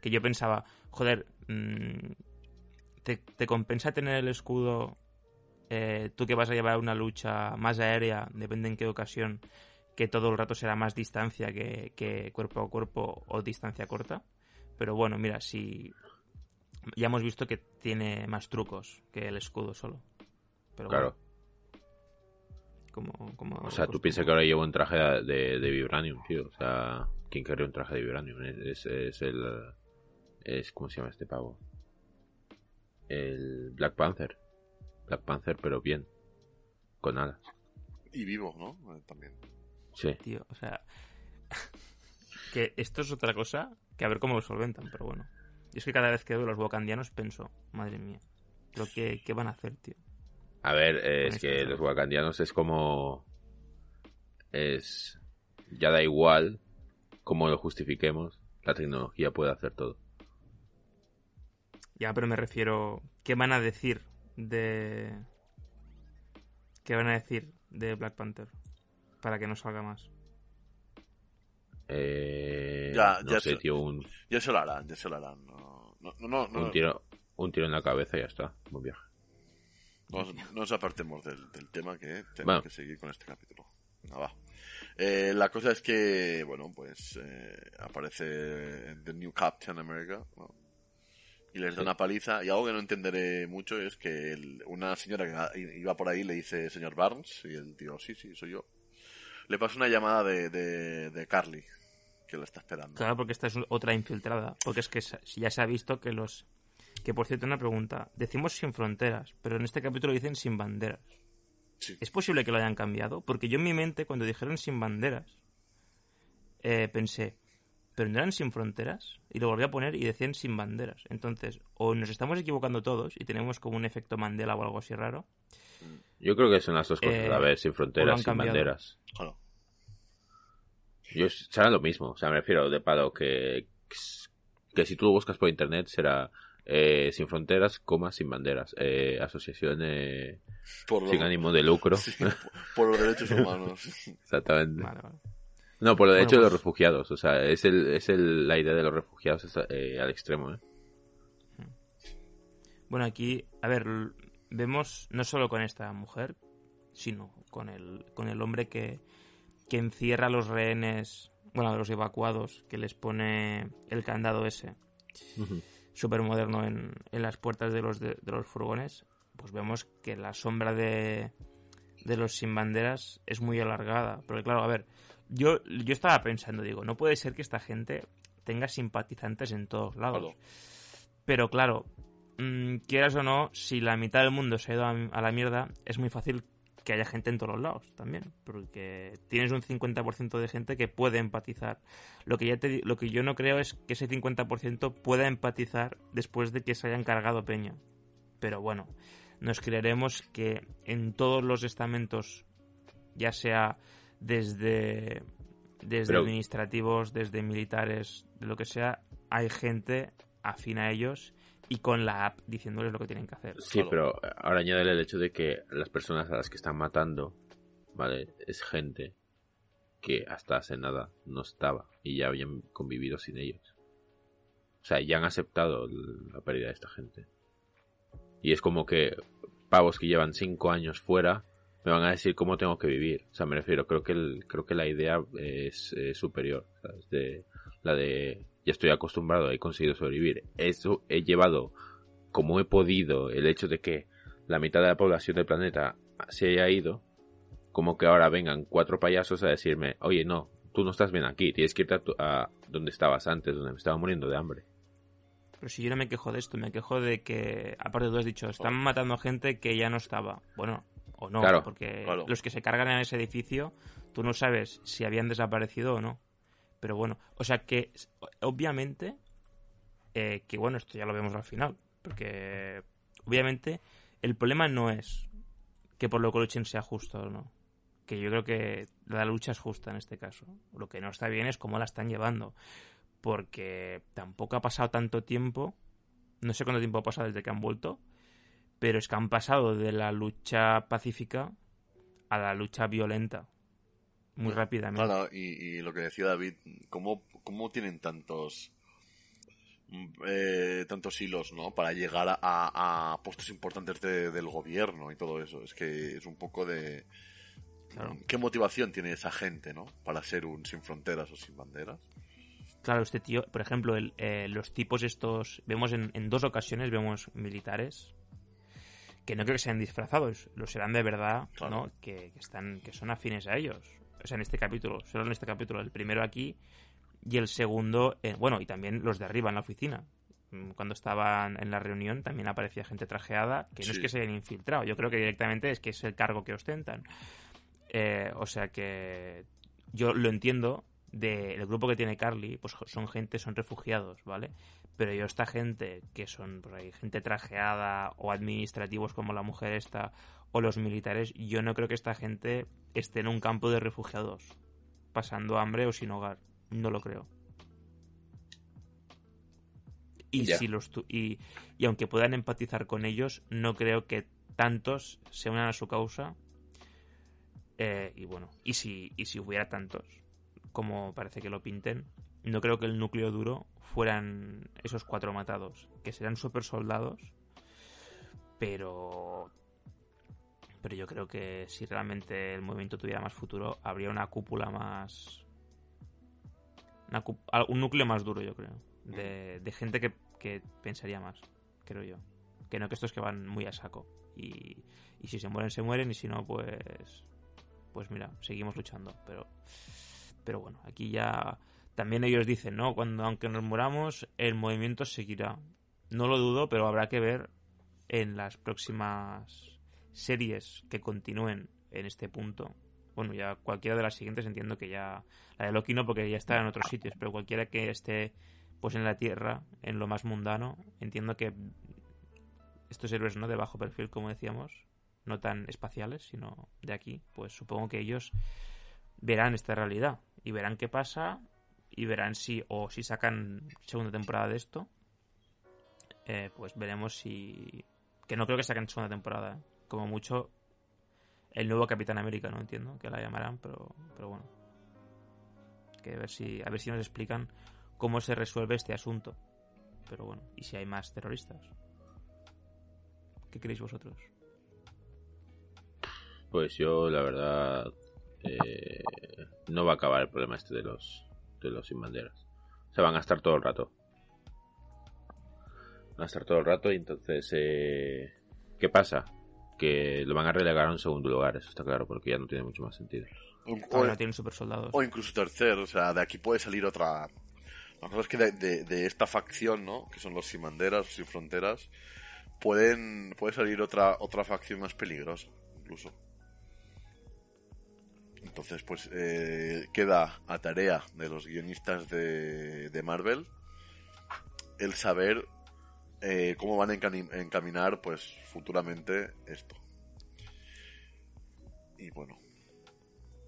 que yo pensaba, joder, mm, te, te compensa tener el escudo, eh, tú que vas a llevar una lucha más aérea, depende en qué ocasión, que todo el rato será más distancia que, que cuerpo a cuerpo o distancia corta. Pero bueno, mira, si ya hemos visto que tiene más trucos que el escudo solo. Pero Claro. bueno, como, como O sea, tú piensas que ahora llevo un traje de, de Vibranium, tío. O sea, ¿quién querría un traje de Vibranium? Es, es el... Es, ¿Cómo se llama este pavo? El Black Panther. Black Panther, pero bien. Con alas. Y vivo, ¿no? Eh, También. Sí. tío, o sea, que esto es otra cosa que a ver cómo lo solventan, pero bueno. Y es que cada vez que veo los wakandianos pienso, madre mía, lo que ¿qué van a hacer, tío? A ver, eh, es que los ¿no? wakandianos es como... Es... Ya da igual cómo lo justifiquemos. La tecnología puede hacer todo. Ya, pero me refiero. ¿Qué van a decir de. ¿Qué van a decir de Black Panther? Para que no salga más. Eh, Ya, no ya sé, sé. tío, un, Ya se lo harán, ya se lo harán. No, no, un tiro, un tiro en la cabeza y ya está. Buen viaje. no nos- no nos apartemos del, del tema que tenemos Bueno. que seguir con este capítulo. Va. Eh, la cosa es que, bueno, pues eh, aparece The New Captain America ¿no? y les da una paliza. Y algo que no entenderé mucho es que el- una señora que iba por ahí le dice señor Barnes y el tío, sí, sí, soy yo. Le pasa una llamada de, de, de Carly que la está esperando. Claro, porque esta es otra infiltrada. Porque es que ya se ha visto que los. Que por cierto, una pregunta. Decimos sin fronteras, pero en este capítulo dicen sin banderas. Sí. ¿Es posible que lo hayan cambiado? Porque yo en mi mente, cuando dijeron sin banderas, eh, pensé, ¿pero no eran sin fronteras? Y lo volví a poner y decían sin banderas. Entonces, o nos estamos equivocando todos y tenemos como un efecto Mandela o algo así raro. Yo creo que son las dos cosas Eh, a vez, sin fronteras, sin cambiado. banderas. Claro. Yo, será lo mismo, o sea, me refiero de palo que, que si tú lo buscas por internet será eh, sin fronteras, coma, sin banderas. Eh, asociación eh, Por, lo- sin ánimo de lucro. Sí, por, por los derechos humanos. Exactamente. Vale, vale. No, por lo de Bueno, hecho de los pues- refugiados. O sea, es, el, es el, la idea de los refugiados es, eh, al extremo, ¿eh? Bueno, aquí, a ver, vemos no solo con esta mujer, sino con el, con el hombre que, que encierra a los rehenes, bueno, a los evacuados, que les pone el candado ese, súper moderno en, en las puertas de los, de, de los furgones, pues vemos que la sombra de, de los sin banderas es muy alargada. Porque claro, a ver, yo, yo estaba pensando, digo, no puede ser que esta gente tenga simpatizantes en todos lados. Claro. Pero claro, mm, quieras o no, si la mitad del mundo se ha ido a, a la mierda, es muy fácil que haya gente en todos los lados también. Porque tienes un 50% de gente que puede empatizar. Lo que, ya te, lo que yo no creo es que ese 50% pueda empatizar después de que se hayan cargado Peña. Pero bueno, nos creeremos que en todos los estamentos, ya sea desde, desde Pero- administrativos, desde militares, de lo que sea, hay gente afín a ellos y con la app diciéndoles lo que tienen que hacer. Sí, pero ahora añade el hecho de que las personas a las que están matando, ¿vale? Es gente que hasta hace nada no estaba y ya habían convivido sin ellos. O sea, ya han aceptado la pérdida de esta gente. Y es como que pavos que llevan cinco años fuera me van a decir cómo tengo que vivir. O sea, me refiero, creo que el, creo que la idea es eh, superior. ¿sabes? De, la de ya estoy acostumbrado, he conseguido sobrevivir. Eso he llevado como he podido el hecho de que la mitad de la población del planeta se haya ido, como que ahora vengan cuatro payasos a decirme, oye, no, tú no estás bien aquí, tienes que irte a, tu- a donde estabas antes, donde me estaba muriendo de hambre. Pero si yo no me quejo de esto, me quejo de que, aparte tú has dicho, están matando gente que ya no estaba. Bueno, o no, Claro, porque claro. los que se cargan en ese edificio, tú no sabes si habían desaparecido o no. Pero bueno, o sea que, obviamente, eh, que bueno, esto ya lo vemos al final, porque obviamente el problema no es que por lo que luchen sea justo o no. Que yo creo que la lucha es justa en este caso. Lo que no está bien es cómo la están llevando porque tampoco ha pasado tanto tiempo, no sé cuánto tiempo ha pasado desde que han vuelto, pero es que han pasado de la lucha pacífica a la lucha violenta muy rápidamente. Claro, y, y lo que decía David, ¿cómo, cómo tienen tantos mm, eh, tantos hilos, ¿no? Para llegar a, a puestos importantes de- del gobierno y todo eso. Es que es un poco de... Claro. ¿Qué motivación tiene esa gente, ¿no? Para ser un sin fronteras o sin banderas. Claro, este tío, por ejemplo, el, eh, los tipos estos, vemos en, en dos ocasiones, vemos militares que no creo que sean disfrazados, los serán de verdad, Claro. ¿no? Que, que están, que son afines a ellos. O sea, en este capítulo, solo en este capítulo, el primero aquí y el segundo, eh, bueno, y también los de arriba en la oficina. Mm, Cuando estaban en la reunión también aparecía gente trajeada que no es que se hayan infiltrado, yo creo que directamente es que es el cargo que ostentan. Eh, o sea que yo lo entiendo del grupo que tiene Carly, pues son gente, son refugiados, ¿vale? Pero yo esta gente, que son por ahí, gente trajeada o administrativos como la mujer esta, o los militares, yo no creo que esta gente esté en un campo de refugiados, pasando hambre o sin hogar. No lo creo. Y, si los y, y aunque puedan empatizar con ellos, no creo que tantos se unan a su causa. Eh, y bueno, y si, y si hubiera tantos, como parece que lo pinten, no creo que el núcleo duro fueran esos cuatro matados, que serán super soldados, pero pero yo creo que si realmente el movimiento tuviera más futuro, habría una cúpula más. un núcleo más duro, yo creo. De, de gente que, que pensaría más, creo yo. Que no que estos que van muy a saco. Y, y si se mueren, se mueren. Y si no, pues. Pues mira, seguimos luchando. Pero. Pero bueno, aquí ya. También ellos dicen, ¿no? Cuando aunque nos muramos, el movimiento seguirá. No lo dudo, pero habrá que ver en las próximas series que continúen en este punto. Bueno, ya cualquiera de las siguientes entiendo que ya. La de Loki no, porque ya está en otros sitios, pero cualquiera que esté pues en la Tierra, en lo más mundano, entiendo que estos héroes no de bajo perfil, como decíamos, no tan espaciales, sino de aquí, pues supongo que ellos verán esta realidad y verán qué pasa y verán si o si sacan segunda temporada de esto, eh, pues veremos si que no creo que saquen segunda temporada, ¿eh? Como mucho el nuevo Capitán América, no entiendo que la llamarán, pero pero bueno, que a ver si a ver si nos explican cómo se resuelve este asunto, pero bueno, y si hay más terroristas. ¿Qué creéis vosotros? Pues yo, la verdad, eh, no va a acabar el problema este de los, de los sin banderas. O sea, van a estar todo el rato. Van a estar todo el rato y entonces, eh, ¿qué pasa? Que lo van a relegar a un segundo lugar, eso está claro, porque ya no tiene mucho más sentido. O, Ahora tienen super soldados. o incluso tercer, o sea, de aquí puede salir otra... La cosa es que de, de- de esta facción, ¿no? Que son los sin banderas, sin fronteras, pueden, puede salir otra, otra facción más peligrosa, incluso. Entonces, pues, eh, queda a tarea de los guionistas de, de Marvel el saber eh, cómo van a encaminar, pues, futuramente esto. Y bueno,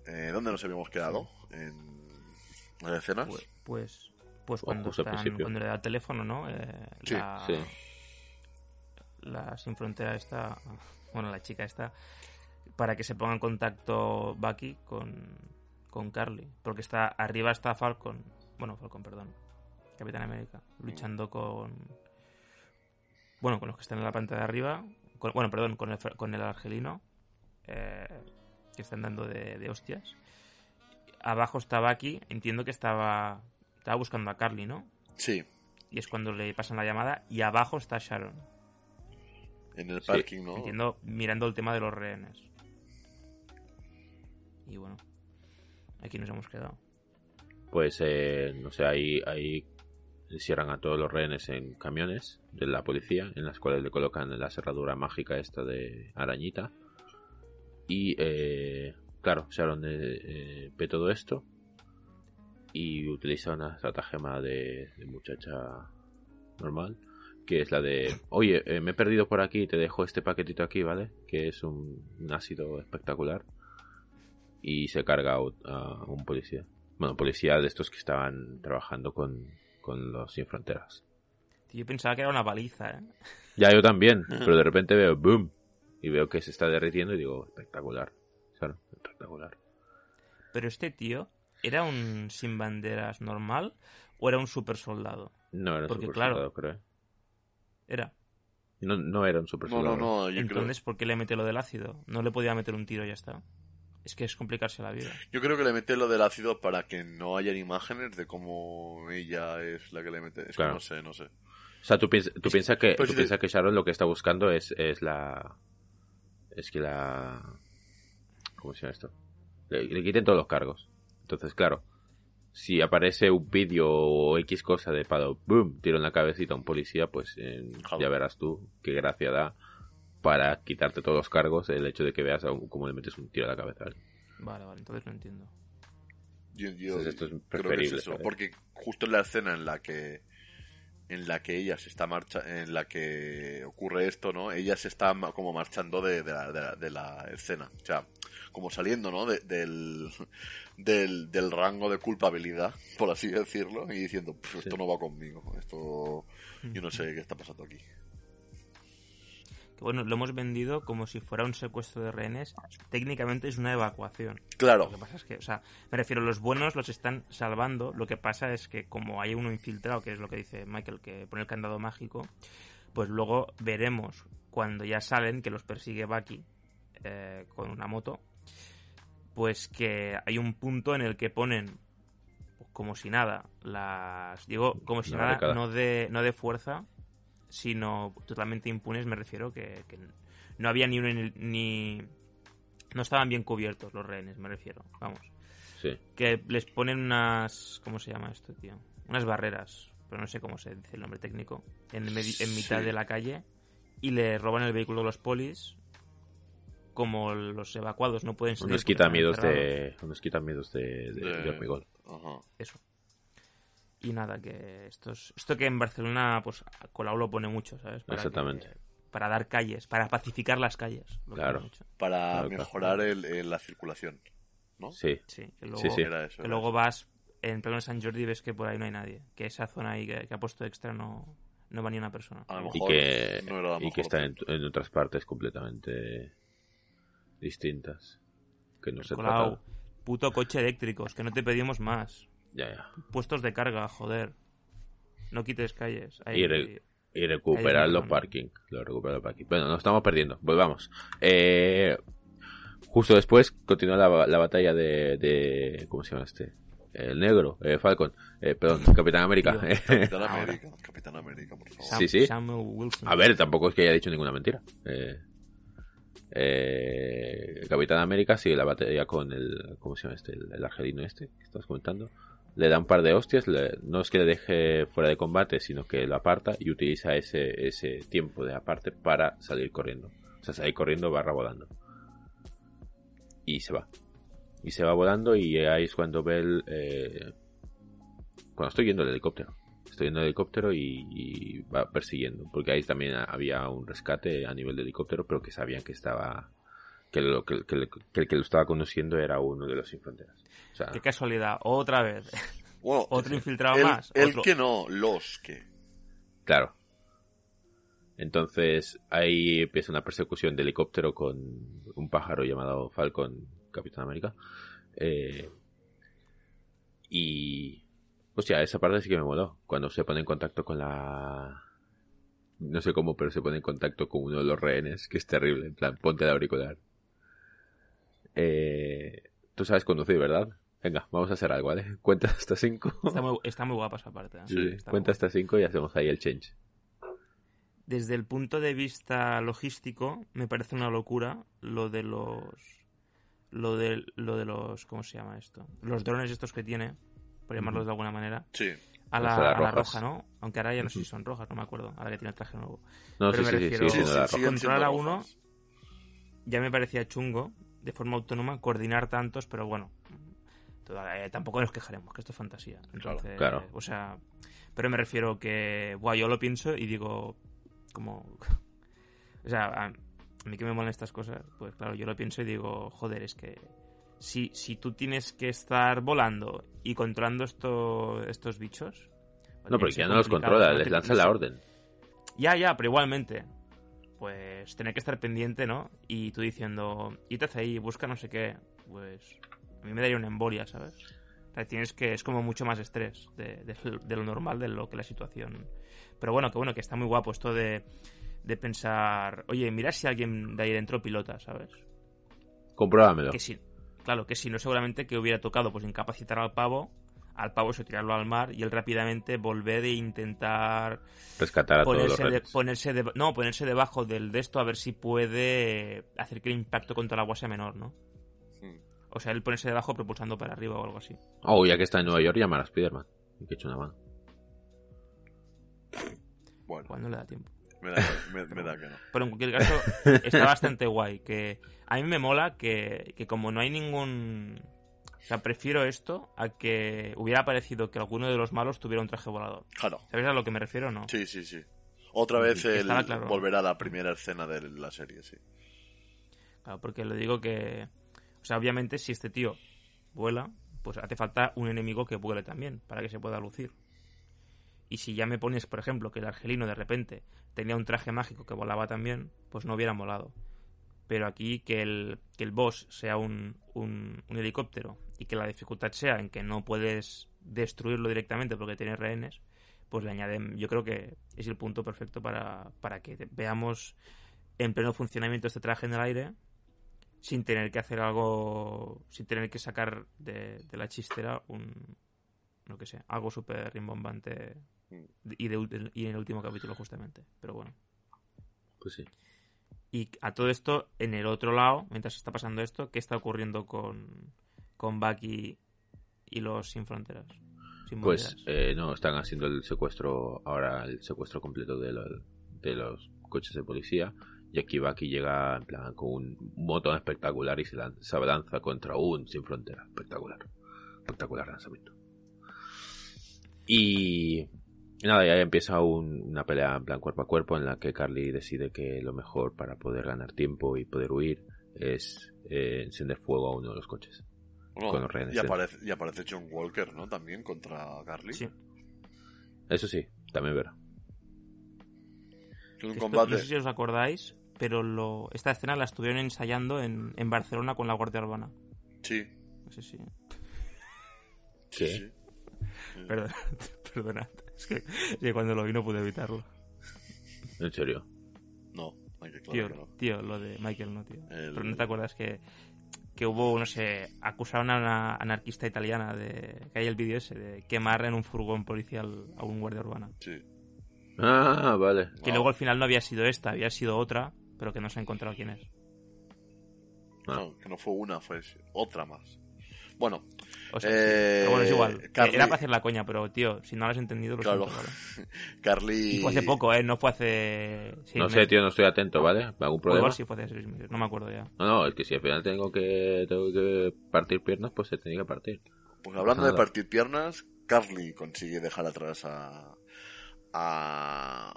eh, ¿dónde nos habíamos quedado? En las escenas. Pues, pues, pues O cuando, están, cuando le da el teléfono, ¿no? Eh, Sí, la, sí. la sin frontera esta, bueno, la chica esta, para que se ponga en contacto Bucky con, con Carly. Porque está arriba está Falcon, bueno, Falcon, perdón, Capitán América, luchando con, bueno, con los que están en la pantalla de arriba, con- bueno, perdón, con el, con el argelino, eh, que están dando de, de hostias. Abajo está Bucky, entiendo que estaba, estaba buscando a Carly, ¿no? Sí, Y es cuando le pasan la llamada. Y abajo está Sharon. en el Sí, parking, ¿no? Entiendo, mirando el tema de los rehenes. Y bueno, aquí nos hemos quedado. Pues, eh, no sé, ahí, ahí cierran a todos los rehenes en camiones de la policía, en las cuales le colocan la cerradura mágica esta de arañita. Y, eh, claro, Sharon eh, ve todo esto y utiliza una estratagema de, de muchacha normal, que es la de, oye, eh, me he perdido por aquí, te dejo este paquetito aquí, ¿vale? Que es un, ácido espectacular. Y se carga a un policía. Bueno, policía de estos que estaban trabajando con, con los sin fronteras. Yo pensaba que era una baliza, ¿eh? Ya yo también, pero de repente veo boom y veo que se está derritiendo y digo, espectacular. Claro, espectacular. Pero este tío, ¿era un sin banderas normal o era un super soldado? No era un Porque, super claro. soldado, creo. Era. No, no era un super soldado. no, no, yo Entonces, ¿por qué le mete lo del ácido? No le podía meter un tiro y ya está. Es que es complicarse la vida. creo, yo creo que le mete lo del ácido para que no hayan imágenes de cómo ella es la que le mete. Es Claro. que no sé, no sé. O sea, tú, piensas tú piensas que, tú piensas que Sharon lo que está buscando es, es la... Es que la... ¿Cómo se llama esto? Le, le quiten todos los cargos. Entonces, claro, si aparece un vídeo o X cosa de palo, boom, tiro en la cabecita a un policía, pues eh, ya verás tú qué gracia da para quitarte todos los cargos el hecho de que veas cómo le metes un tiro a la cabeza. Vale, vale, entonces no entiendo. Yo, yo Entonces esto es creo que es preferible, eso, porque justo en la escena en la que en la que ella se está marcha en la que ocurre esto no ella se está como marchando de, de la, de la- de la escena o sea como saliendo no De- del, del del rango de culpabilidad por así decirlo y diciendo "Pff, esto Sí. no va conmigo esto yo no sé qué está pasando aquí Que bueno, lo hemos vendido como si fuera un secuestro de rehenes. Técnicamente es una evacuación. claro Lo que pasa es que, o sea, me refiero, los buenos los están salvando. Lo que pasa es que como hay uno infiltrado, que es lo que dice Michael, que pone el candado mágico, pues luego veremos cuando ya salen, que los persigue Bucky eh, con una moto, pues que hay un punto en el que ponen pues, como si nada, las... Digo, como si La nada, no de, no de fuerza, sino totalmente impunes, me refiero, que, que no había ni, un, ni... No estaban bien cubiertos los rehenes, me refiero, vamos. Sí. Que les ponen unas... ¿Cómo se llama esto, tío? Unas barreras, pero no sé cómo se dice el nombre técnico, en, en mitad Sí. de la calle y le roban el vehículo a los polis. Como los evacuados no pueden salir Unos encerrados. de. Unos quitamiedos de, de, De- de hormigón. Ajá. Eso. Y nada, que esto es- esto que en Barcelona, pues Colau lo pone mucho, ¿sabes? Para Exactamente. que- para dar calles, para pacificar las calles. lo Claro. para Claro, claro. mejorar el, el- la circulación ¿no? Sí. Sí, que luego, Sí, sí. Era eso, que era luego eso. vas en pleno San Jordi y ves que por ahí no hay nadie. Que esa zona ahí que, que ha puesto extra no, no va ni una persona. A lo Y mejor que, no era la y mejor que está en, en otras partes completamente distintas. Que no se Colau, puto coche eléctricos, que no te pedimos más. Ya, ya. Puestos de carga, joder. No quites calles. Ahí- Y re- Y recuperar los no. parking. Lo recuperar los parking. Bueno, nos estamos perdiendo. Volvamos. Eh, justo después continúa la, la batalla de, de. ¿Cómo se llama este? El negro, eh, Falcon. Eh, perdón, Capitán América. Capitán. América Capitán América por favor Sam- Sí, sí. Samuel Wilson. A ver, tampoco es que haya dicho ninguna mentira. Eh, eh, Capitán América sigue la batalla con el. ¿Cómo se llama este? El, el argelino este que estás comentando. Le da un par de hostias. no es que le deje fuera de combate, sino que lo aparta y utiliza ese, ese tiempo de aparte para salir corriendo. O sea, salir corriendo barra volando. Y se va. Y se va volando y ahí es cuando ve el. eh, cuando estoy viendo el helicóptero. Estoy viendo el helicóptero y va persiguiendo. Porque ahí también había un rescate a nivel de helicóptero, pero que sabían que estaba. Que, lo, que, que- que el que lo estaba conduciendo era uno de los sin fronteras. O sea, Qué casualidad. Otra vez. Bueno, Otro infiltrado el, más. el Otro- que no los que claro. Entonces ahí empieza una persecución de helicóptero con un pájaro llamado Falcon, Capitán América. Eh, y. Hostia, esa parte sí que me moló. Cuando se pone en contacto con la. No sé cómo, pero se pone en contacto con uno de los rehenes, que es terrible. En plan, ponte el auricular. Eh, Tú sabes conducir, ¿verdad? Venga, vamos a hacer algo, ¿vale? Cuenta hasta cinco. Está muy, está muy guapa esa parte. ¿eh? Sí, Está cuenta hasta cinco y hacemos ahí el change. desde el punto de vista logístico me parece una locura lo de los lo de lo de los ¿cómo se llama esto? Los drones estos que tiene, por llamarlos de alguna manera, sí a la, a roja, ¿no? Aunque ahora ya no sé si son rojas, no me acuerdo, ahora que tiene el traje nuevo. No, Pero sí, me sí, refiero- sí, sí, sí, Controlar a uno. Ya me parecía chungo de forma autónoma coordinar tantos, pero bueno, toda- eh, tampoco nos quejaremos, que esto es fantasía. Entonces, Claro. o sea, pero me refiero que, buah, yo lo pienso y digo, como, o sea, a, a mí que me molan estas cosas, pues claro, yo lo pienso y digo, joder, es que si, si tú tienes que estar volando y controlando esto, estos bichos... No, porque ya no los controla, les lanza la orden. Ya, ya, pero igualmente. Pues tener que estar pendiente, ¿no? Y tú diciendo, ahí, busca no sé qué. Pues a mí me daría una embolia, ¿sabes? O sea, tienes que, es como mucho más estrés de, de- de lo normal, de lo que la situación. Pero bueno, que bueno, que está muy guapo esto de, de pensar, oye, mira si alguien de ahí dentro pilota, ¿sabes? Compruébamelo. Que si, claro, que si no, seguramente que hubiera tocado, pues incapacitar al pavo, al pavo eso tirarlo al mar y él rápidamente volver e intentar Rescatar a todos los ponerse, de- rehenes. ponerse de- no, ponerse debajo del de esto a ver si puede hacer que el impacto contra el agua sea menor, ¿no? Mm. O sea, él ponerse debajo propulsando para arriba o algo así. Oh, ya que está en Nueva York, llamar a Spider-Man. Y que he hecho una mano. bueno no le da tiempo. me da, me, me da que no Pero en cualquier caso, está bastante guay. Que a mí me mola que, que como no hay ningún O sea, prefiero esto a que hubiera parecido que alguno de los malos tuviera un traje volador. Claro. ¿Sabes a lo que me refiero o no? Sí, sí, sí. Otra vez el estaba claro. volver a la primera escena de la serie, sí. Claro, porque le digo que. O sea, obviamente, si este tío vuela, pues hace falta un enemigo que vuele también, para que se pueda lucir. Y si ya me pones, por ejemplo, que el argelino de repente tenía un traje mágico que volaba también, pues no hubiera molado. Pero aquí que el, que el boss sea un, un, un helicóptero y que la dificultad sea en que no puedes destruirlo directamente porque tiene rehenes, pues le añaden, yo creo que es el punto perfecto para, para que veamos en pleno funcionamiento este traje en el aire sin tener que hacer algo, sin tener que sacar de, de la chistera un, no que sé, algo súper rimbombante y, de, y en el último capítulo justamente. Pero bueno. Pues sí. Y a todo esto, en el otro lado, mientras está pasando esto, ¿qué está ocurriendo con, con Bucky y los Sin Fronteras? Sin Pues Fronteras. eh, no, están haciendo el secuestro, ahora el secuestro completo de, lo- de los coches de policía. Y aquí Bucky llega en plan con un moto espectacular y se, lan- se lanza contra un sin frontera. Espectacular. Espectacular lanzamiento. Y, y nada, y ahí empieza un- una pelea en plan cuerpo a cuerpo en la que Carly decide que lo mejor para poder ganar tiempo y poder huir es eh, encender fuego a uno de los coches. Bueno, Con los rehenes y, aparece, y aparece John Walker, ¿no? También contra Carly. Sí. Eso sí, también verá. Es un Esto, combate. No sé si os acordáis, pero lo, esta escena la estuvieron ensayando en, en Barcelona con la Guardia Urbana. Sí. No sé si. ¿Qué? sí, sí. Perdona, perdona. Es que, es que cuando lo vi no pude evitarlo. En serio. No, hay que Tío, claro que no. tío, lo de Michael no, tío. El- Pero no te acuerdas que, que hubo, no sé, acusaron a una anarquista italiana de que hay el vídeo ese de quemar en un furgón policial a un guardia urbana. Sí. Ah, vale. Que luego al final no había sido esta, había sido otra, pero que no se ha encontrado quién es. No, que no fue una, fue otra más. Bueno, O sea, Eh, sí. Pero bueno, es igual. Carly- Era para hacer la coña, pero tío, si no lo has entendido, lo Claro. siento. Carly. Y fue hace poco, ¿eh? No fue hace. No sé, tío, no estoy atento, ¿vale? ¿Algún O igual sí fue hace seis meses, no me acuerdo ya. No, no, es que si al final tengo que, tengo que partir piernas, pues se tenía que partir. Pues hablando Nada. de partir piernas, Carly consigue dejar atrás a. a.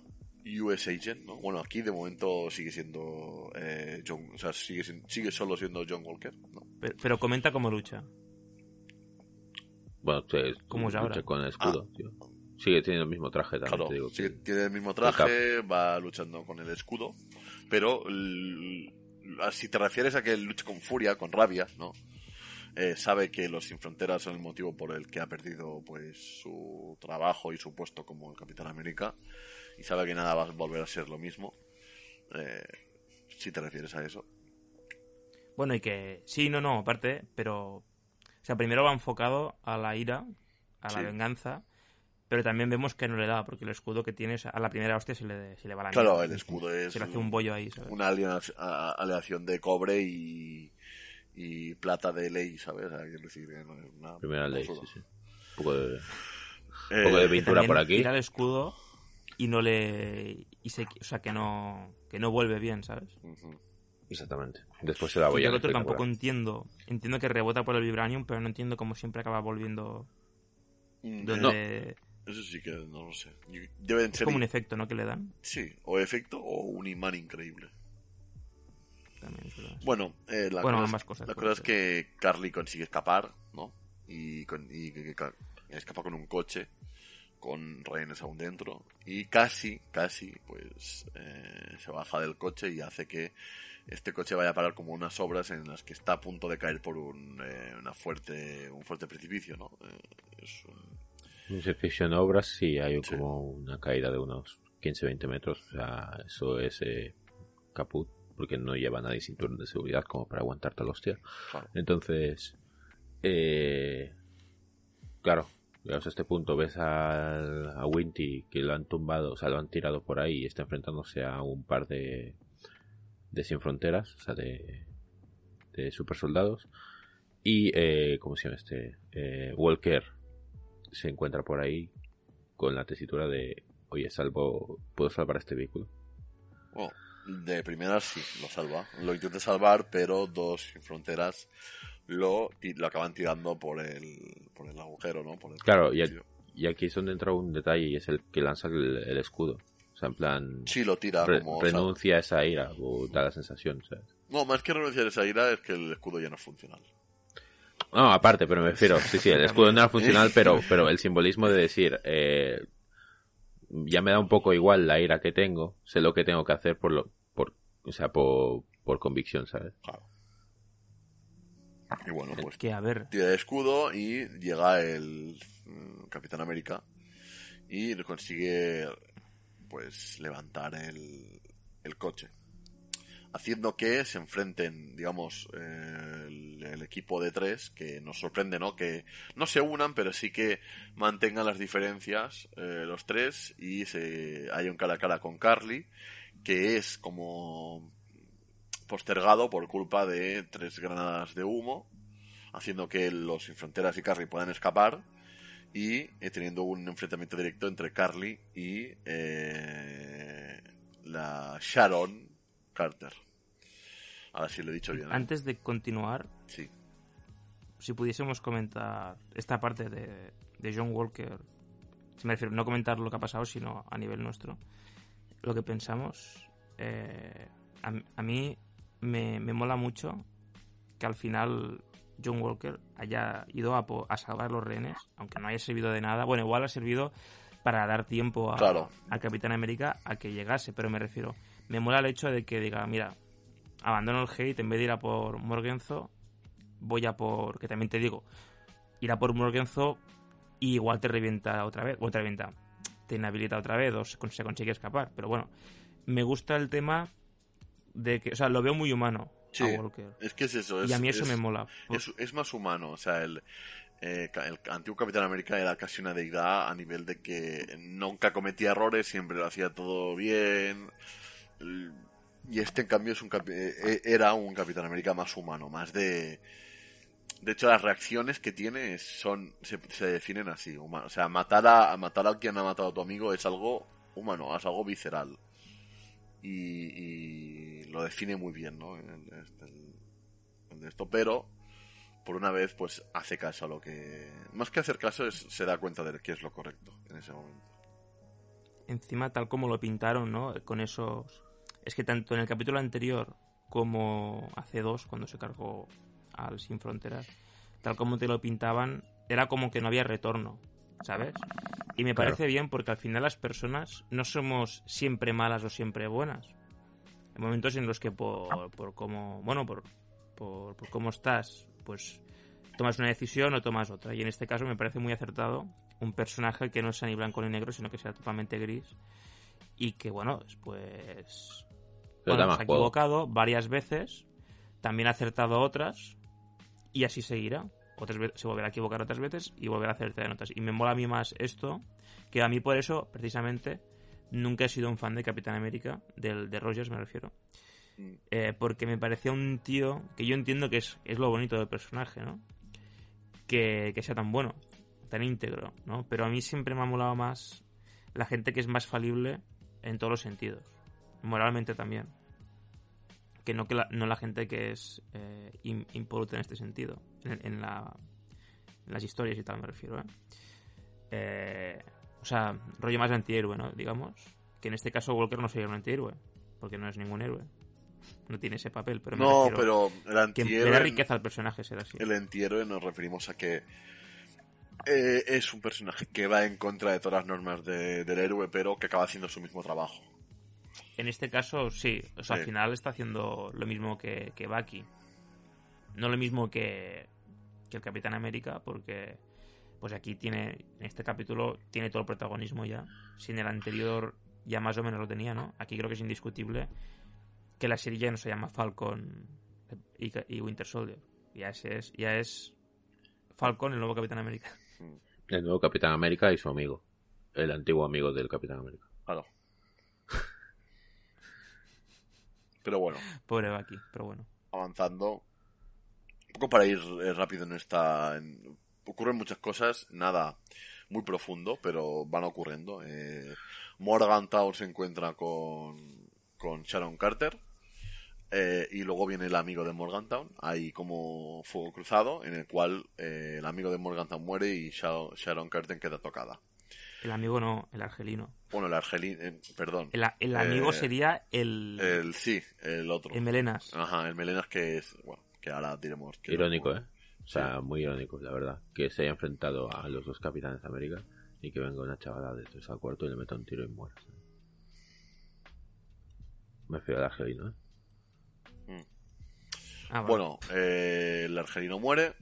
US Agent, ¿no? Bueno, aquí de momento sigue siendo eh, John, o sea, sigue, sin- sigue solo siendo John Walker, ¿no? Pero, pero comenta cómo lucha. Bueno, te, ¿Cómo es lucha ahora? con el escudo, tío. Sigue teniendo el mismo traje también, Claro, te digo. sigue- tiene el mismo traje, va luchando con el escudo, pero l- l- si te refieres a que él lucha con furia, con rabia, ¿no? Eh, sabe que los sin fronteras son el motivo por el que ha perdido pues su trabajo y su puesto como el Capitán América y sabe que nada va a volver a ser lo mismo. Eh, si te refieres a eso. Bueno, y que sí, no, no, aparte, pero. O sea, primero va enfocado a la ira, a la Sí. venganza, pero también vemos que no le da, porque el escudo que tiene, o sea, a la primera hostia se le, se le va la Claro, mierda. el escudo es Se le hace un bollo ahí, ¿sabes? una aleación de cobre y, y plata de ley, ¿sabes? Decir, no es una Primera ley, sí, sí. Un poco de, Eh, un poco de Que pintura por aquí. Tira el escudo y no le. Y se, o sea, que no, que no vuelve bien, ¿sabes? ujú. Exactamente. Después se la Y voy yo a el otro tampoco entiendo. Entiendo que rebota por el vibranium, pero no entiendo cómo siempre acaba volviendo Mm, donde. Eso sí que no lo sé. Y- Deben Es ser. como un efecto, ¿no? Que le dan. Sí, o efecto o un imán increíble. También. Bueno, eh, la, Bueno, cosa, ambas es, cosas, la cosa es que Carly consigue escapar, ¿no? Y, con- y ca- escapa con un coche con rehenes aún dentro y casi, casi, pues eh, se baja del coche y hace que este coche vaya a parar como unas obras en las que está a punto de caer por un, eh, una fuerte, un fuerte precipicio, ¿no? Eh, es un- En sección obras sí hay Sí. como una caída de unos 15-20 metros. O sea, eso es eh, caput, porque no lleva nadie cinturón de seguridad como para aguantarte la hostia. claro. Entonces, eh, claro, llegados a este punto, ves al- a Winty que lo han tumbado, o sea, lo han tirado por ahí y está enfrentándose a un par de, de sin fronteras, o sea, de, de super soldados. Y, eh, ¿cómo se llama este? Eh, Walker se encuentra por ahí con la tesitura de, oye, salvo, ¿puedo salvar este vehículo? Oh, De primera sí, lo salva. Lo intenta salvar, pero dos sin fronteras lo, y lo acaban tirando por el, por el agujero, ¿no? Por el Claro, y, aquí es donde entra un detalle y es el que lanza el, el escudo. O sea, en plan, Sí, lo tira re- como... o sea, renuncia a esa ira, o da la sensación, ¿sabes? no, más que renunciar a esa ira es que el escudo ya no es funcional. No, aparte, pero me refiero, sí, sí, el escudo no era funcional, pero, pero el simbolismo de decir, eh, ya me da un poco igual la ira que tengo, sé lo que tengo que hacer por lo, por, o sea, por, por convicción, ¿sabes? Claro. Y bueno, pues Que a ver, tira el escudo y llega el mm, Capitán América y consigue pues levantar el, el coche haciendo que se enfrenten digamos eh, el, el equipo de tres que nos sorprende no que no se unan pero sí que mantengan las diferencias eh, los tres y se haya un cara a cara con Carly que es como postergado por culpa de tres granadas de humo haciendo que los Sin Fronteras y Carly puedan escapar y eh, teniendo un enfrentamiento directo entre Carly y eh, la Sharon Carter. Ahora sí lo he dicho bien. ¿eh? antes de continuar, Sí. si pudiésemos comentar esta parte de, de John Walker, si me refiero, no comentar lo que ha pasado, sino a nivel nuestro, lo que pensamos, eh, a, a mí me, me mola mucho que al final John Walker haya ido a, a salvar los rehenes, aunque no haya servido de nada. Bueno, igual ha servido para dar tiempo a, Claro. al Capitán América a que llegase, pero me refiero, me mola el hecho de que diga, mira, abandono el hate, en vez de ir a por Morgenzo, voy a por, que también te digo, ir a por Morgenzo y igual te revienta otra vez, o te revienta, te inhabilita otra vez o se consigue escapar. Pero bueno, me gusta el tema de que, o sea, lo veo muy humano Sí, a Walker. Es que es eso. Es, y a mí eso es- me mola. Es, es más humano, o sea, el, eh, el antiguo Capitán América era casi una deidad a nivel de que nunca cometía errores, siempre lo hacía todo bien. Y este, en cambio, es un capi- eh, era un Capitán América más humano, más de... De hecho, las reacciones que tiene son se, se definen así. huma- O sea, matar a, a matar a quien ha matado a tu amigo es algo humano, es algo visceral. Y, y lo define muy bien, ¿no? Este, de esto, pero por una vez pues hace caso a lo que más que hacer caso es se da cuenta de que es lo correcto en ese momento encima tal como lo pintaron, ¿no? Con esos... Es que tanto en el capítulo anterior como hace dos, cuando se cargó al Sin Fronteras, tal como te lo pintaban, era como que no había retorno, ¿sabes? Y me Claro. parece bien porque al final las personas no somos siempre malas o siempre buenas. Momentos en los que por, por cómo, bueno, por, por, por cómo estás, pues tomas una decisión o tomas otra. Y en este caso me parece muy acertado un personaje que no sea ni blanco ni negro, sino que sea totalmente gris. Y que, bueno, pues... Bueno, se ha juego. equivocado varias veces, también ha acertado otras, y así seguirá. Otras veces se volverá a equivocar otras veces y volverá a acertar en otras. Y me mola a mí más esto, que a mí por eso, precisamente, nunca he sido un fan de Capitán América, del, de Rogers me refiero. Eh, porque me parecía un tío que yo entiendo que es, es lo bonito del personaje, ¿no? Que, que sea tan bueno, tan íntegro, ¿no? Pero a mí siempre me ha molado más la gente que es más falible en todos los sentidos, moralmente también. Que no, que la, no la gente que es eh, im- impoluta en este sentido, en, en la, en las historias y tal me refiero, ¿eh? Eh, O sea, rollo más antihéroe, ¿no? Digamos. Que en este caso Walker no sería un antihéroe, porque no es ningún héroe. No tiene ese papel, pero me no pero el que le da antihéroe riqueza al personaje ser así. el antihéroe nos referimos a que eh, es un personaje que va en contra de todas las normas de- del héroe pero que acaba haciendo su mismo trabajo En este caso, sí. O sea, Sí. al final está haciendo lo mismo que, que Bucky. No lo mismo que, que el Capitán América, porque pues aquí tiene, en este capítulo, tiene todo el protagonismo ya. Si en el anterior ya más o menos lo tenía, ¿no? Aquí creo que es indiscutible que la serie ya no se llama Falcon y, y Winter Soldier. Ya es, es- ya es Falcon, el nuevo Capitán América. El nuevo Capitán América y su amigo. El antiguo amigo del Capitán América. claro pero bueno Pobre Bucky, pero bueno. avanzando. Un poco para ir eh, rápido en esta. en- ocurren muchas cosas, nada muy profundo, pero van ocurriendo. Eh, Morgantown se encuentra con, con Sharon Carter. eh, y luego viene el amigo de Morgantown, hay como fuego cruzado, en el cual eh, el amigo de Morgantown muere y Sharon, Sharon Carter queda tocada. El amigo no, el argelino. Bueno, el argelino, eh, perdón. El, el amigo Eh, sería el, El sí, el otro. el melenas. Ajá, el melenas que es, bueno, que ahora diremos. que Irónico, ¿eh? O sea, muy irónico, la verdad. Que se haya enfrentado a los dos Capitanes de América y que venga una chavala de tres al cuarto y le meta un tiro y muera. Me fío al argelino, ¿eh? Ah, vale. Bueno, eh, el argelino muere,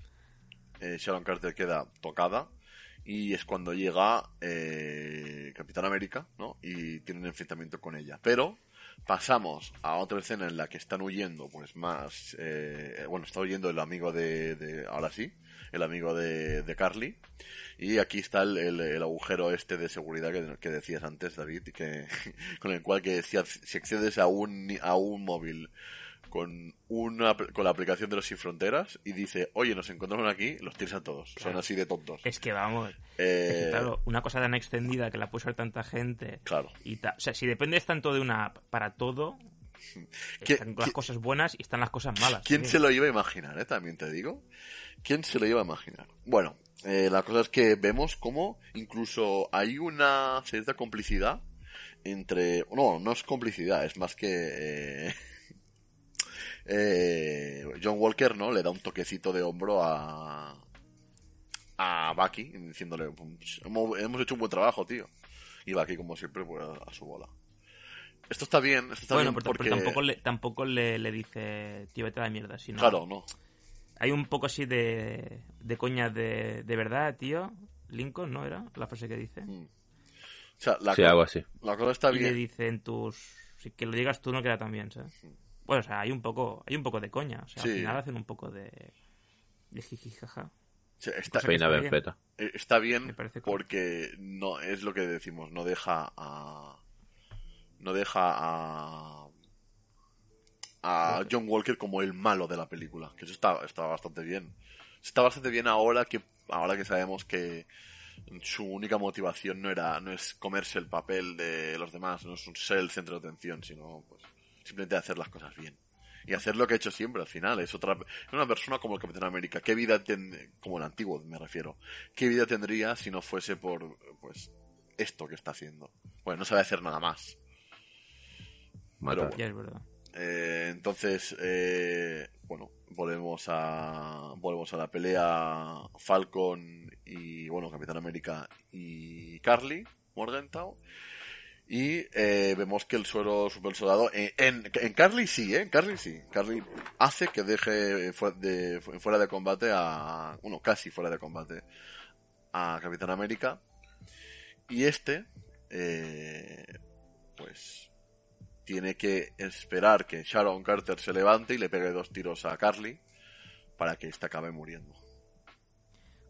eh, Sharon Carter queda tocada y es cuando llega eh, Capitán América, ¿no? Y tiene un enfrentamiento con ella. Pero pasamos a otra escena en la que están huyendo, pues más, eh, bueno, está huyendo el amigo de, de- ahora sí, el amigo de, de Carly. Y aquí está el, el- el agujero este de seguridad que, decías antes, David, que, con el cual que si, si accedes a un, a un móvil con una con la aplicación de los sin fronteras y dice, oye, nos encontramos aquí, los tienes a todos. Son así de tontos. Es que vamos. Eh, es que, claro, una cosa tan extendida que la puede usar tanta gente. claro. Y ta- o sea, si dependes tanto de una app para todo, ¿Qué- están las cosas buenas y están las cosas malas. ¿Quién también. se lo iba a imaginar, eh? También te digo. ¿Quién se lo iba a imaginar? Bueno, eh, la cosa es que vemos como incluso hay una cierta complicidad entre... No, no es complicidad, es más que... eh, eh, John Walker, ¿no? Le da un toquecito de hombro a... A Bucky, diciéndole, "Pues, hemos, hemos hecho un buen trabajo, tío. Y Bucky, como siempre, pues a, su bola. Esto está bien, esto está Bueno, bien pero, pero porque... tampoco, le, tampoco le, le dice, tío, vete a la mierda. Sino Claro, no. Hay un poco así de, de coña de, de verdad, tío. Lincoln, ¿no era la frase que dice? Mm. O sea, la, Sí, algo así. la cosa está y le bien. dicen tus si que lo digas tú no queda tan bien ¿sabes? Bueno o sea hay un poco hay un poco de coña o sea Sí. al final hacen un poco de de jiji jaja O sea, está, Peina está bien. Eh, está bien Me parece como- porque no es lo que decimos, no deja a no deja a a John Walker como el malo de la película, que eso está, está bastante bien. Está bastante bien ahora que ahora que sabemos que su única motivación no era no es comerse el papel de los demás, no es un- ser el centro de atención, sino pues simplemente hacer las cosas bien. Y hacer lo que ha hecho siempre al final. Es otra es una persona como el Capitán América. ¿Qué vida ten, como el antiguo me refiero? ¿Qué vida tendría si no fuese por pues esto que está haciendo? Bueno, no sabe hacer nada más. Pero es verdad Eh, entonces, eh, bueno, volvemos a volvemos a la pelea Falcon y bueno, Capitán América y Carly Morgenthau y eh, vemos que el suero super soldado en, en, en Carly sí, ¿eh? En Carly sí. Carly hace que deje fu- de- fu- fuera de combate a bueno, casi fuera de combate a Capitán América y este eh, pues tiene que esperar que Sharon Carter se levante y le pegue dos tiros a Carly para que ésta acabe muriendo.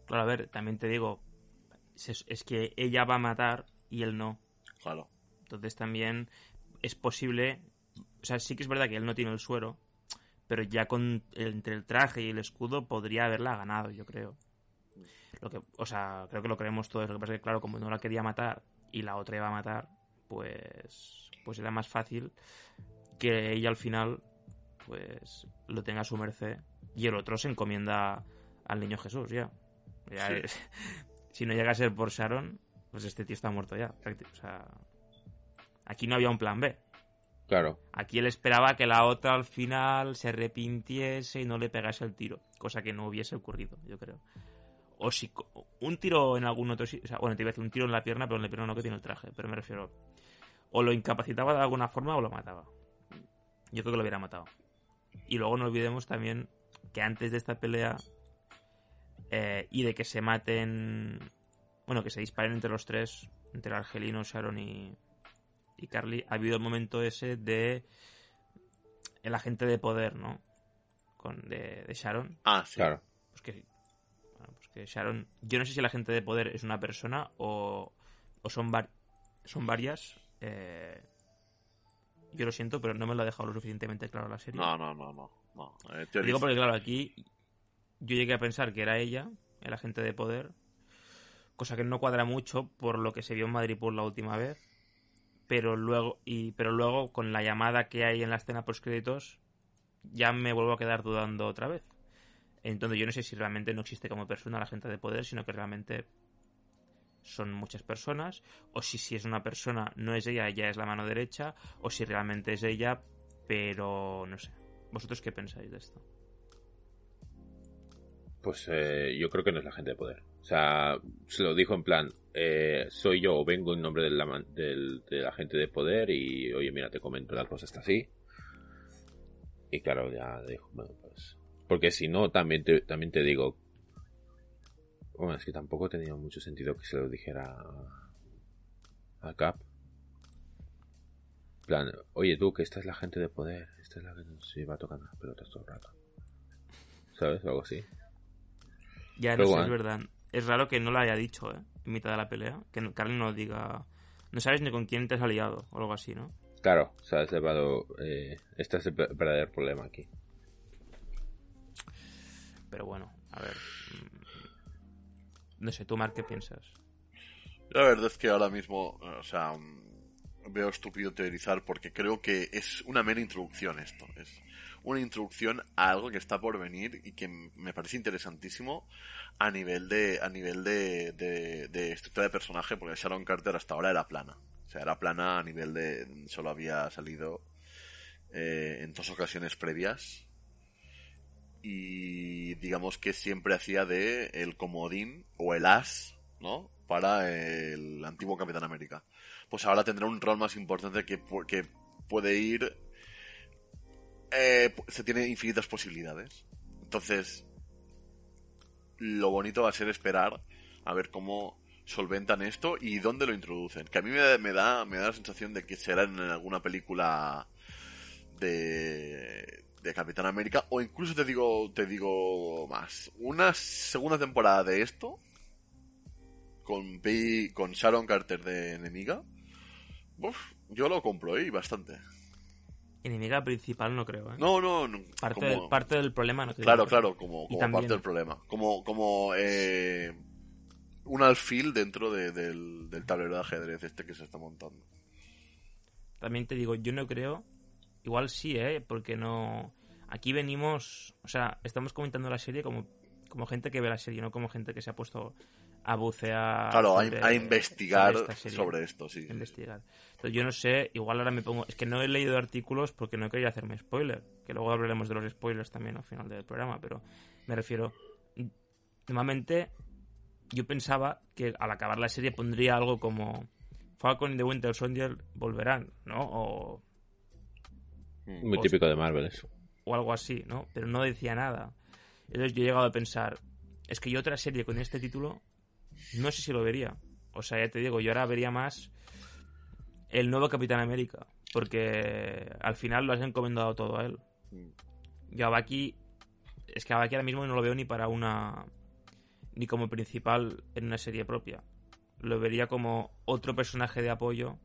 claro a ver también te digo es, es que ella va a matar y él no Claro. Entonces también es posible o sea sí que es verdad que él no tiene el suero pero ya con entre el traje y el escudo podría haberla ganado yo creo. Lo que o sea creo que lo creemos todos. Lo que pasa es que claro como no la quería matar y la otra iba a matar pues pues era más fácil que ella al final pues lo tenga a su merced y el otro se encomienda al niño Jesús ya, Ya Sí. es- si no llega a ser por Sharon pues este tío está muerto ya o sea aquí no había un plan B Claro. Aquí él esperaba que la otra al final se arrepintiese y no le pegase el tiro, cosa que no hubiese ocurrido, yo creo. O si un tiro en algún otro sitio, o sea, bueno, te iba a decir un tiro en la pierna, pero en la pierna no que tiene el traje, pero me refiero o lo incapacitaba de alguna forma o lo mataba. Yo creo que lo hubiera matado. Y luego no olvidemos también que antes de esta pelea eh, y de que se maten, bueno, que se disparen entre los tres, entre el Argelino, Sharon y, y Carly, ha habido el momento ese de el agente de poder, ¿no? Con, de, de Sharon. Ah, sí. Claro. Pues que, bueno, pues que Sharon, yo no sé si el agente de poder es una persona o, o son, var- son varias. eh, yo lo siento, pero no me lo ha dejado lo suficientemente claro la serie. No, no, no, no. no. Eh, digo porque, claro, aquí yo llegué a pensar que era ella, el agente de poder, cosa que no cuadra mucho por lo que se vio en Madrid por la última vez. Pero luego, y, pero luego con la llamada que hay en la escena post créditos, ya me vuelvo a quedar dudando otra vez. Entonces yo no sé si realmente no existe como persona la gente de poder, sino que realmente son muchas personas, o si si es una persona no es ella, ya es la mano derecha, o si realmente es ella, pero no sé. ¿Vosotros qué pensáis de esto? Pues eh, yo creo que no es la gente de poder. O sea, se lo dijo en plan, eh, soy yo o vengo en nombre de la, del, de la gente de poder y, oye, mira, te comento, la cosa está así. Y claro, ya dijo, bueno, pues... Porque si no, también te, también te digo... Bueno, es que tampoco tenía mucho sentido que se lo dijera a Cap. Plan, oye tú, que esta es la gente de poder, esta es la que nos iba tocando las pelotas todo el rato. ¿Sabes? algo así. Ya, no sé, es verdad. Es raro que no lo haya dicho, ¿eh? En mitad de la pelea. Que Carl no diga... No sabes ni con quién te has aliado o algo así, ¿no? Claro, se ha llevado... Eh, este es el verdadero problema aquí. Pero bueno, a ver... No sé, tú, Mark, ¿qué piensas? La verdad es que ahora mismo, o sea, veo estúpido teorizar porque creo que es una mera introducción esto. Es una introducción a algo que está por venir y que me parece interesantísimo a nivel de a nivel de, de, estructura de personaje porque Sharon Carter hasta ahora era plana. O sea, era plana a nivel de... solo había salido eh, en dos ocasiones previas y digamos que siempre hacía de el comodín o el as, ¿no? Para el antiguo Capitán América. Pues ahora tendrá un rol más importante que, que puede ir eh, se tiene infinitas posibilidades. Entonces, lo bonito va a ser esperar a ver cómo solventan esto y dónde lo introducen. Que a mí me, da, me da la sensación de que será en alguna película de, de Capitán América o incluso te digo, te digo más. Una segunda temporada de esto con, con Sharon Carter de enemiga. yo lo compro ahí bastante. Enemiga principal no creo, ¿eh? No, no, Parte, parte del problema no creo. Claro, claro, como, parte del problema. Como, como eh, un alfil dentro del, tablero de ajedrez este que se está montando. También te digo, yo no creo... Igual sí, ¿eh? Porque no... Aquí venimos... O sea, estamos comentando la serie como, como gente que ve la serie, no como gente que se ha puesto a bucear. Claro, a, investigar sobre, esto, sí. Investigar. Entonces, yo no sé, igual ahora me pongo. Es que no he leído artículos porque no quería hacerme spoiler. Que luego hablaremos de los spoilers también al final del programa, pero me refiero. Normalmente, yo pensaba que al acabar la serie pondría algo como. Falcon y The Winter Soldier volverán, ¿no? O. Muy típico de Marvel eso. O algo así, ¿no? Pero no decía nada. Entonces yo he llegado a pensar, es que yo otra serie con este título no sé si lo vería. O sea, ya te digo, yo ahora vería más el nuevo Capitán América. Porque al final lo has encomendado todo a él. Yo a Baki. Es que a ahora mismo no lo veo ni para una. ni como principal en una serie propia. Lo vería como otro personaje de apoyo.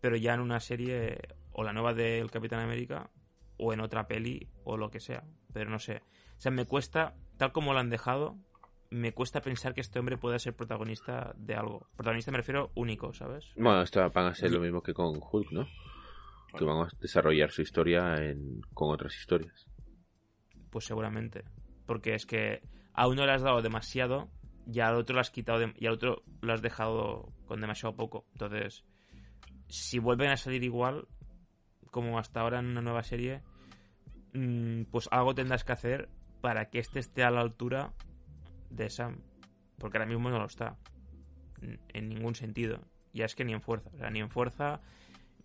Pero ya en una serie. O la nueva del Capitán América. O en otra peli. O lo que sea. Pero no sé. O sea, me cuesta. Tal como lo han dejado me cuesta pensar que este hombre pueda ser protagonista de algo. Protagonista me refiero único, ¿sabes? Bueno, esto van a ser lo mismo que con Hulk, ¿no? Que van a desarrollar su historia con otras historias. Pues seguramente. Porque es que a uno le has dado demasiado y al otro lo has quitado y al otro lo has dejado con demasiado poco. Entonces, si vuelven a salir igual, como hasta ahora en una nueva serie, mm, pues algo tendrás que hacer para que este esté a la altura de Sam. Porque ahora mismo no lo está. En ningún sentido. Ya es que ni en fuerza. O sea, ni en fuerza,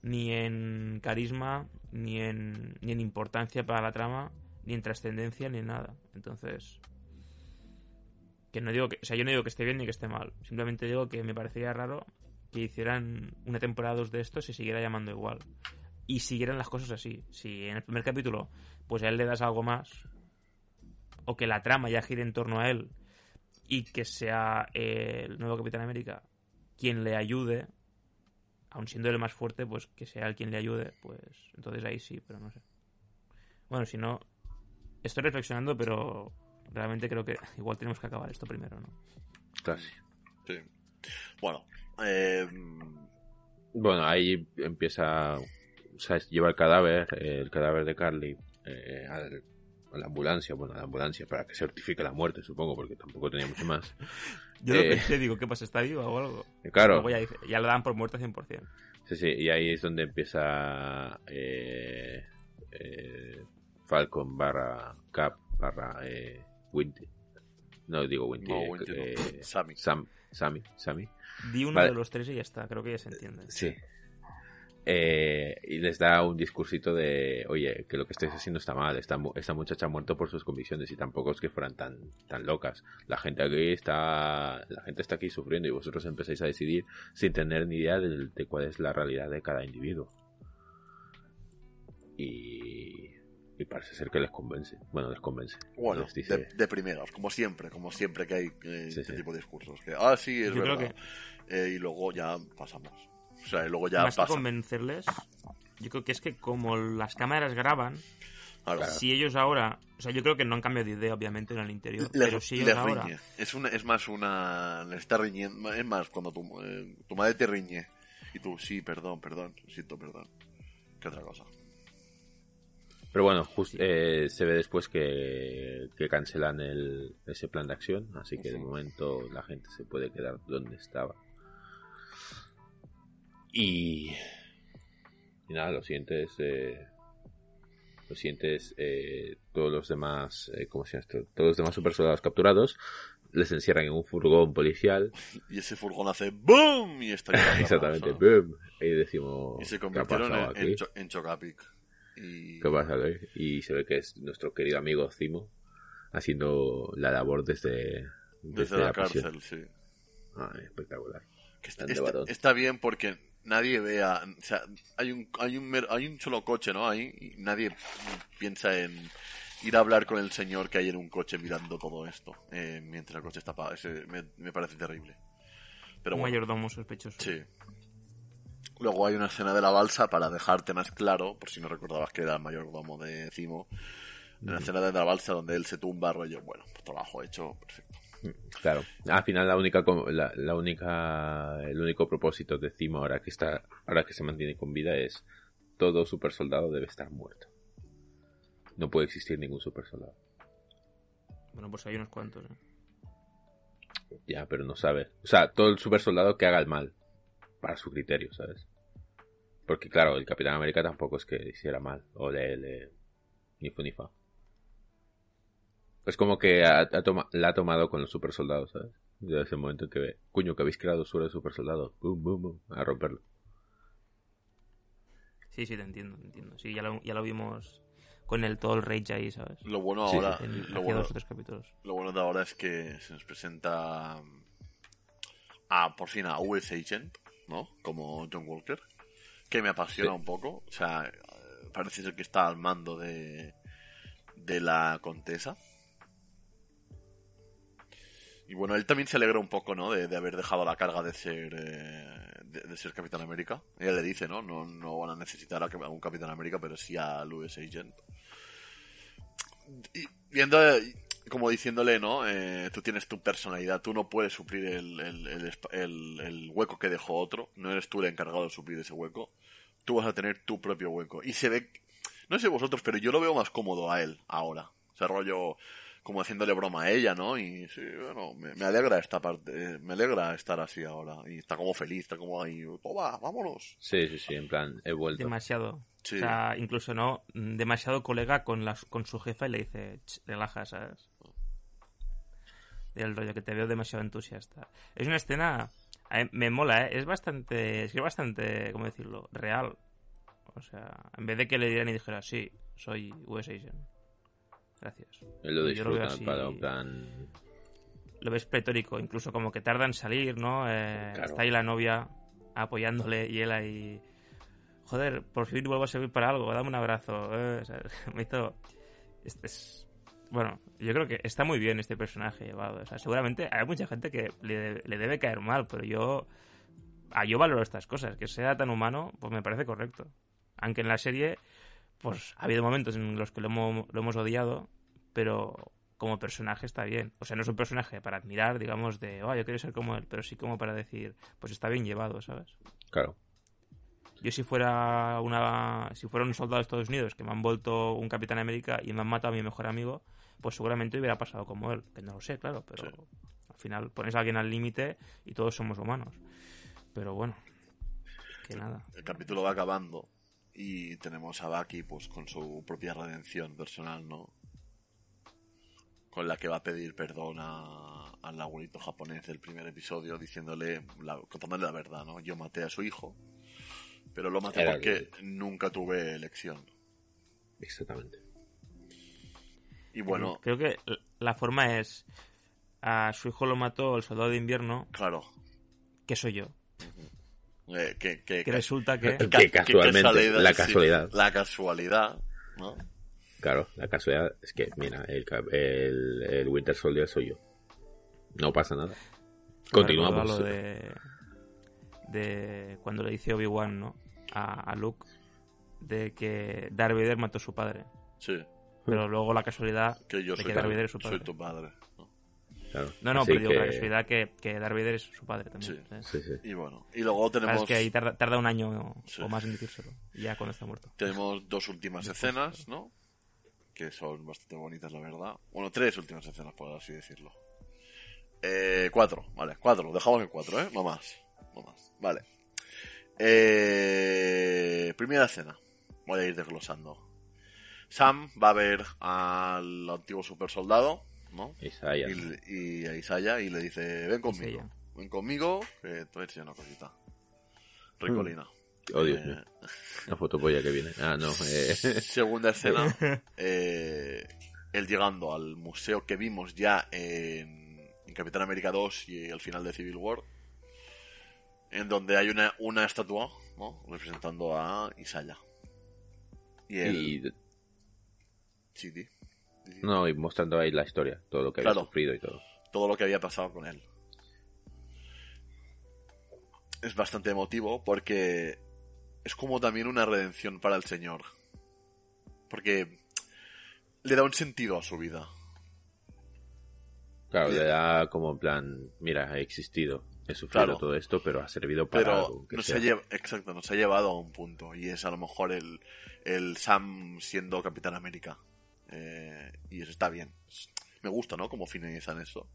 ni en carisma, ni en, ni en importancia para la trama, ni en trascendencia, ni en nada. Entonces. Que no digo que. O sea, yo no digo que esté bien ni que esté mal. Simplemente digo que me parecería raro que hicieran una temporada 2 de esto se siguiera llamando igual. Y siguieran las cosas así. Si en el primer capítulo, pues a él le das algo más. O que la trama ya gire en torno a él y que sea el nuevo Capitán América quien le ayude, aun siendo el más fuerte, pues que sea el quien le ayude, pues entonces ahí sí, pero no sé. Bueno, si no, estoy reflexionando, pero realmente creo que igual tenemos que acabar esto primero, ¿no? Casi. Sí. Bueno, eh, Bueno, ahí empieza. O sea, lleva el cadáver, el cadáver de Carly, eh, al- a la ambulancia, bueno, a la ambulancia para que certifique la muerte, supongo, porque tampoco tenía mucho más. Yo lo Eh. pensé, digo, ¿qué pasa? ¿Está viva o algo? Claro, Luego ya, dice- ya lo dan por muerta 100%. sí, sí, y ahí es donde empieza eh, eh, Falcon barra Cap barra eh, Winty. No digo Winty, No, eh, Winty no. eh, Sammy. Sam, Sammy, Sammy. Di uno Vale. de los tres y ya está, creo que ya se entiende. Sí. Eh, y les da un discursito de, oye, que lo que estáis haciendo está mal, esta, mu- esta muchacha ha muerto por sus convicciones y tampoco es que fueran tan, tan locas. La gente aquí está, la gente está aquí sufriendo y vosotros empezáis a decidir sin tener ni idea de, de cuál es la realidad de cada individuo. Y, y parece ser que les convence. Bueno, les convence. Bueno, Les dice- de, de primeras, como siempre, como siempre que hay eh, Sí, este sí. tipo de discursos. Que, ah, sí, es Yo verdad. Eh, y luego ya pasamos. O sea, y luego ya Más que pasa. convencerles, yo creo que es que como las cámaras graban, Claro. si ellos ahora... O sea, yo creo que no han cambiado de idea, obviamente, en el interior. Le- pero si ellos les ahora... riñe. Es, una, es más una. Le está riñendo. Es más, cuando tu, eh, tu madre te riñe y tú, sí, perdón, perdón, siento perdón. ¿Qué otra cosa? Pero bueno, jus- eh, se ve después que, que cancelan el, ese plan de acción, así que de momento la gente se puede quedar donde estaba. Y, y nada, lo siguiente es... Eh, lo siguiente es eh, todos los demás, eh, ¿cómo se llama esto? Todos los demás super soldados capturados les encierran en un furgón policial. Y ese furgón hace ¡BOOM! Y está Exactamente. ¡boom! Y decimos, Y se ¿qué ha convirtieron en, en, Cho- en Chocapic. Y... ¿Qué pasa aquí? Y se ve que es nuestro querido amigo Zimo haciendo la labor desde, Desde la, cárcel, sí. Ah, espectacular. Que está, está- está bien porque nadie vea. O sea, hay un, hay un, hay un solo coche, ¿no? Ahí. Y nadie piensa en ir a hablar con el señor que hay en un coche mirando todo esto. eh, mientras el coche está apagado. Ese me, me parece terrible. Pero un bueno, mayordomo sospechoso. sí. Luego hay una escena de la balsa para dejarte más claro, por si no recordabas que era el mayordomo de Cimo. En la escena de la balsa donde él se tumba, rollo, bueno, pues trabajo hecho, perfecto. Claro. Al final la única la, la única el único propósito de Zimo ahora que está ahora que se mantiene con vida es todo super soldado debe estar muerto. No puede existir ningún super soldado. Bueno, pues hay unos cuantos. ¿eh? Ya, pero no sabe. O sea, todo el super soldado que haga el mal. Para su criterio, ¿sabes? Porque claro, el Capitán América tampoco es que hiciera mal. O le, le ni fu ni fa. Es como que ha, ha toma- la ha tomado con los super soldados, ¿sabes? Desde ese momento en que ve, cuño, que habéis creado sobre el super soldado. Boom, boom, boom. A romperlo. Sí, sí, te entiendo, te entiendo. Sí, ya lo, ya lo vimos con el todo el rage ahí, ¿sabes? Lo bueno Sí, ahora, En, lo hacía bueno, dos o tres capítulos. lo bueno de ahora es que se nos presenta a por fin a US Agent, ¿no? Como John Walker, que me apasiona Sí. un poco. O sea, eh, parece ser que está al mando de de la Contesa. Y bueno, él también se alegra un poco, ¿no? De, de haber dejado la carga de ser eh, de, ser Capitán América. Ella le dice, ¿no? No, no van a necesitar a, un Capitán América, pero sí al US Agent. Y viendo, como diciéndole, ¿no? Eh, tú tienes tu personalidad, tú no puedes suplir el- el hueco que dejó otro. No eres tú el encargado de suplir ese hueco. Tú vas a tener tu propio hueco. Y se ve, no sé vosotros, pero yo lo veo más cómodo a él ahora. O sea, rollo como haciéndole broma a ella, ¿no? Y sí, bueno, me, me alegra esta parte, eh, me alegra estar así ahora. Y está como feliz, está como ahí, toma, vámonos. Sí, sí, sí, en plan, he vuelto. Demasiado. Sí. O sea, incluso no, demasiado colega con, la, con su jefa y le dice, "Ch, relaja, ¿sabes? Del rollo que te veo demasiado entusiasta. Es una escena, a mí me mola, ¿eh? Es bastante, es que es bastante, ¿cómo decirlo? Real. O sea, en vez de que le dieran y dijera, sí, soy US Agent. Gracias. Él lo Yo lo veo disfruta, así. para en plan... Lo ves pletórico, incluso como que tarda en salir, ¿no? Eh, Claro. Está ahí la novia apoyándole y él ahí... Joder, por fin vuelvo a servir para algo, dame un abrazo. eh, o sea, me hizo... Es... Bueno, yo creo que está muy bien este personaje llevado. O sea, seguramente hay mucha gente que le, le debe caer mal, pero yo... ah, yo valoro estas cosas. Que sea tan humano, pues me parece correcto. Aunque en la serie, pues ha habido momentos en los que lo hemos, lo hemos odiado, pero como personaje está bien. O sea, no es un personaje para admirar, digamos, de, oh, yo quiero ser como él, pero sí como para decir, pues está bien llevado, ¿sabes? Claro. Yo si fuera una si fuera un soldado de Estados Unidos que me han vuelto un Capitán América y me han matado a mi mejor amigo, pues seguramente hubiera pasado como él, que no lo sé, claro, pero Sí. al final pones a alguien al límite y todos somos humanos. Pero bueno, que nada. El capítulo va acabando y tenemos a Baki pues con su propia redención personal, ¿no? Con la que va a pedir perdón a- al abuelito japonés del primer episodio, diciéndole, la- contándole la verdad, ¿no? Yo maté a su hijo, pero lo maté Era porque nunca tuve elección. Exactamente. Y bueno, creo que la forma es a su hijo lo mató el soldado de invierno, claro, que soy yo. Eh, que, que, Que resulta que Que que casualmente, la sí, casualidad. la casualidad, ¿no? Claro, la casualidad es que, mira, el, el, el Winter Soldier soy yo. No pasa nada. Continuamos. lo de, de cuando le dice Obi-Wan, ¿no? A, a Luke de que Darth Vader mató a su padre. Sí, Pero luego la casualidad que yo de soy, que Darth Vader es su padre. soy tu padre. ¿No? Claro. No, no, Así pero digo que la que- casualidad que, que Darth Vader es su padre también. Sí. Sí, sí. Y bueno, y luego Claro, tenemos... es que ahí tarda, tarda un año Sí. o más en decírselo. Ya cuando está muerto. Tenemos dos últimas escenas, ¿no? Que son bastante bonitas, la verdad. Bueno, tres últimas escenas, por así decirlo. Eh, cuatro, vale, cuatro. Dejamos en cuatro, ¿eh? No más. No más. Vale. Eh, primera escena. Voy a ir desglosando. Sam va a ver al antiguo super soldado, ¿no? Isaiah. Y, y a Isaiah y le dice, ven conmigo. Isaiah. Ven conmigo, que te voy a enseñar una cosita. Ricolina. Oh, Dios Eh, mío. La fotopolla que viene. Ah, no. Eh... Segunda escena, eh, él llegando al museo que vimos ya en, en Capitán América 2 y al final de Civil War, en donde hay una, una estatua ¿no? representando a Isaya. Y él... y, sí, no, y mostrando ahí la historia. Todo lo que había Claro. sufrido y todo. todo lo que había pasado con él. Es bastante emotivo porque es como también una redención para el Señor. Porque le da un sentido a su vida. Claro, le da como en plan, mira, he existido, he sufrido Claro. todo esto, pero ha servido para Pero algo. nos ha, exacto, nos ha llevado a un punto. Y es a lo mejor el, el Sam siendo Capitán América. Eh, y eso está bien. Me gusta, ¿no? Como finalizan eso.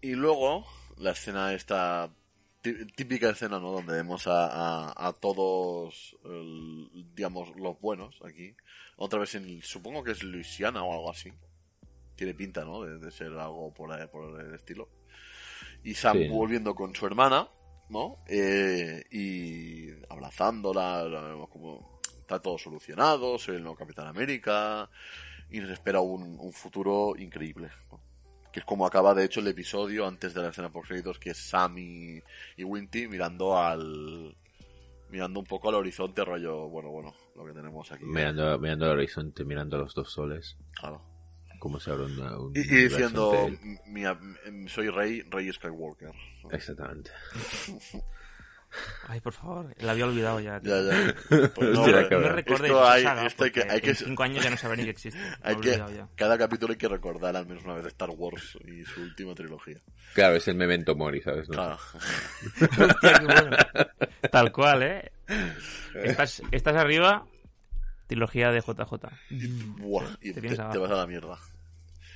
Y luego, la escena esta, tí- típica escena, ¿no? Donde vemos a, a, a todos, el- digamos, los buenos aquí. Otra vez en, supongo que es Luisiana o algo así. Tiene pinta, ¿no? De, de ser algo por, ahí- por el estilo. Y Sam Sí. volviendo con su hermana, ¿no? Eh, y abrazándola, la vemos como está todo solucionado, soy el nuevo Capitán América. Y nos espera un, un futuro increíble, ¿no? que es como acaba de hecho el episodio antes de la escena post créditos que es Sam y, y Winty mirando al mirando un poco al horizonte rollo bueno bueno lo que tenemos aquí Mirando, mirando al horizonte, mirando los dos soles, Claro. como se abre una- un y, y diciendo entre él. "Mi- mi- soy Rey Rey Skywalker Exactamente. Ay, por favor, la había olvidado ya. tío. ya ya Pues no, Hostia. No recordéis esto hay, saga, esto hay que, hay que, en cinco años ya no sabré ni que existe. Hay que ya. cada capítulo hay que recordar al menos una vez Star Wars y su última trilogía Claro, es el memento mori, ¿sabes? No? claro Hostia, qué bueno. Tal cual, ¿eh? Estás, estás arriba, trilogía de JJ. Buah, y Te te, te vas a la mierda.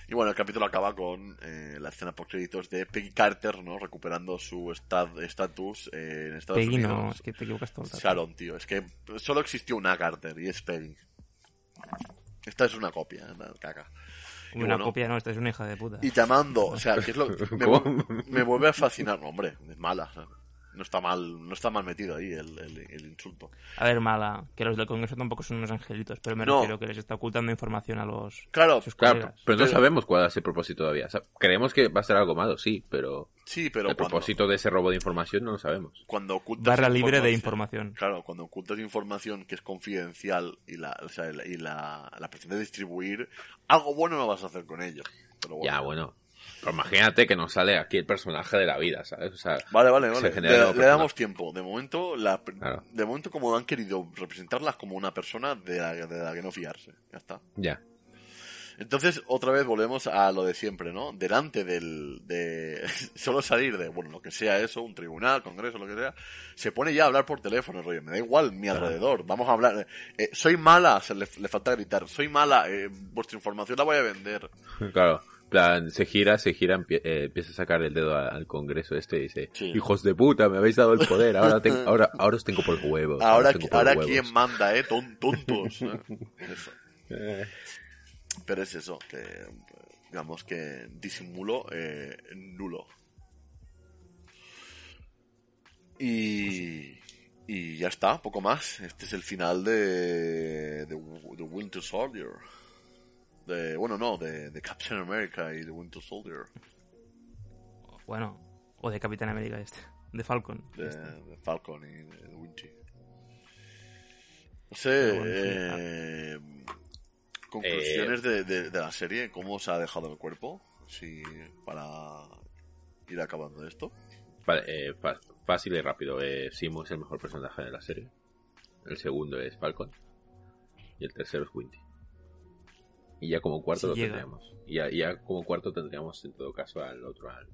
Y bueno, el capítulo acaba con eh, la escena por créditos de Peggy Carter, ¿no? Recuperando su esta- estatus eh, en Estados Peggy Unidos. no, es que te equivocas todo el rato. Sharon, tío. Es que solo existió una Carter y es Peggy. Esta es una copia, una caca. Y Una bueno, copia, no, esta es una hija de puta. Y llamando, o sea, que es lo me, me vuelve a fascinar. No, hombre, es mala. o sea, no está mal, no está mal metido ahí el, el, el insulto. A ver, mala, que los del Congreso tampoco son unos angelitos, pero me No. refiero que les está ocultando información a los Claro, sus Claro, pero no sabemos cuál es el propósito todavía. O sea, creemos que va a ser algo malo, sí, pero, sí, pero el cuando, propósito de ese robo de información no lo sabemos. cuando ocultas Barra libre de información-. Claro, cuando ocultas información que es confidencial y la, o sea, y la, la pretende distribuir, algo bueno no vas a hacer con ello. Pero bueno. Ya, bueno. Pero imagínate que nos sale aquí el personaje de la vida, ¿sabes? O sea, Vale, vale, vale. Le, le damos tiempo. De momento, la, Claro. de momento como han querido representarlas como una persona de la, de la que no fiarse. Ya está. ya. Entonces, otra vez volvemos a lo de siempre, ¿no? Delante del, de, solo salir de, bueno, lo que sea eso, un tribunal, congreso, lo que sea, se pone ya a hablar por teléfono, rollo, me da igual mi alrededor, vamos a hablar, eh, soy mala, se le, le falta gritar, soy mala, eh, vuestra información la voy a vender. Claro. Plan, se gira, se gira, empie- eh, empieza a sacar el dedo a- al congreso este y dice, Sí. hijos de puta, me habéis dado el poder, ahora, ahora, ahora os tengo por huevos. Ahora, os tengo por ahora huevos". quién manda, eh, Ton- tontos. ¿eh? Eso. Pero es eso, que digamos que disimulo eh, nulo. Y, y ya está, poco más. Este es el final de, de, de Winter Soldier. De, bueno, no, de, de Captain America y de Winter Soldier. Bueno, o de Capitán América este, de Falcon. De, este. de Falcon y de, de Winty. No sé, bueno, eh, conclusiones de, de, de la serie, cómo se ha dejado el cuerpo, si para ir acabando esto. Vale, eh, fácil y rápido. Eh, Simo es el mejor personaje de la serie. El segundo es Falcon. Y el tercero es Winty. Y ya como cuarto Si lo llega. tendríamos. Y ya, ya como cuarto tendríamos en todo caso al otro, al,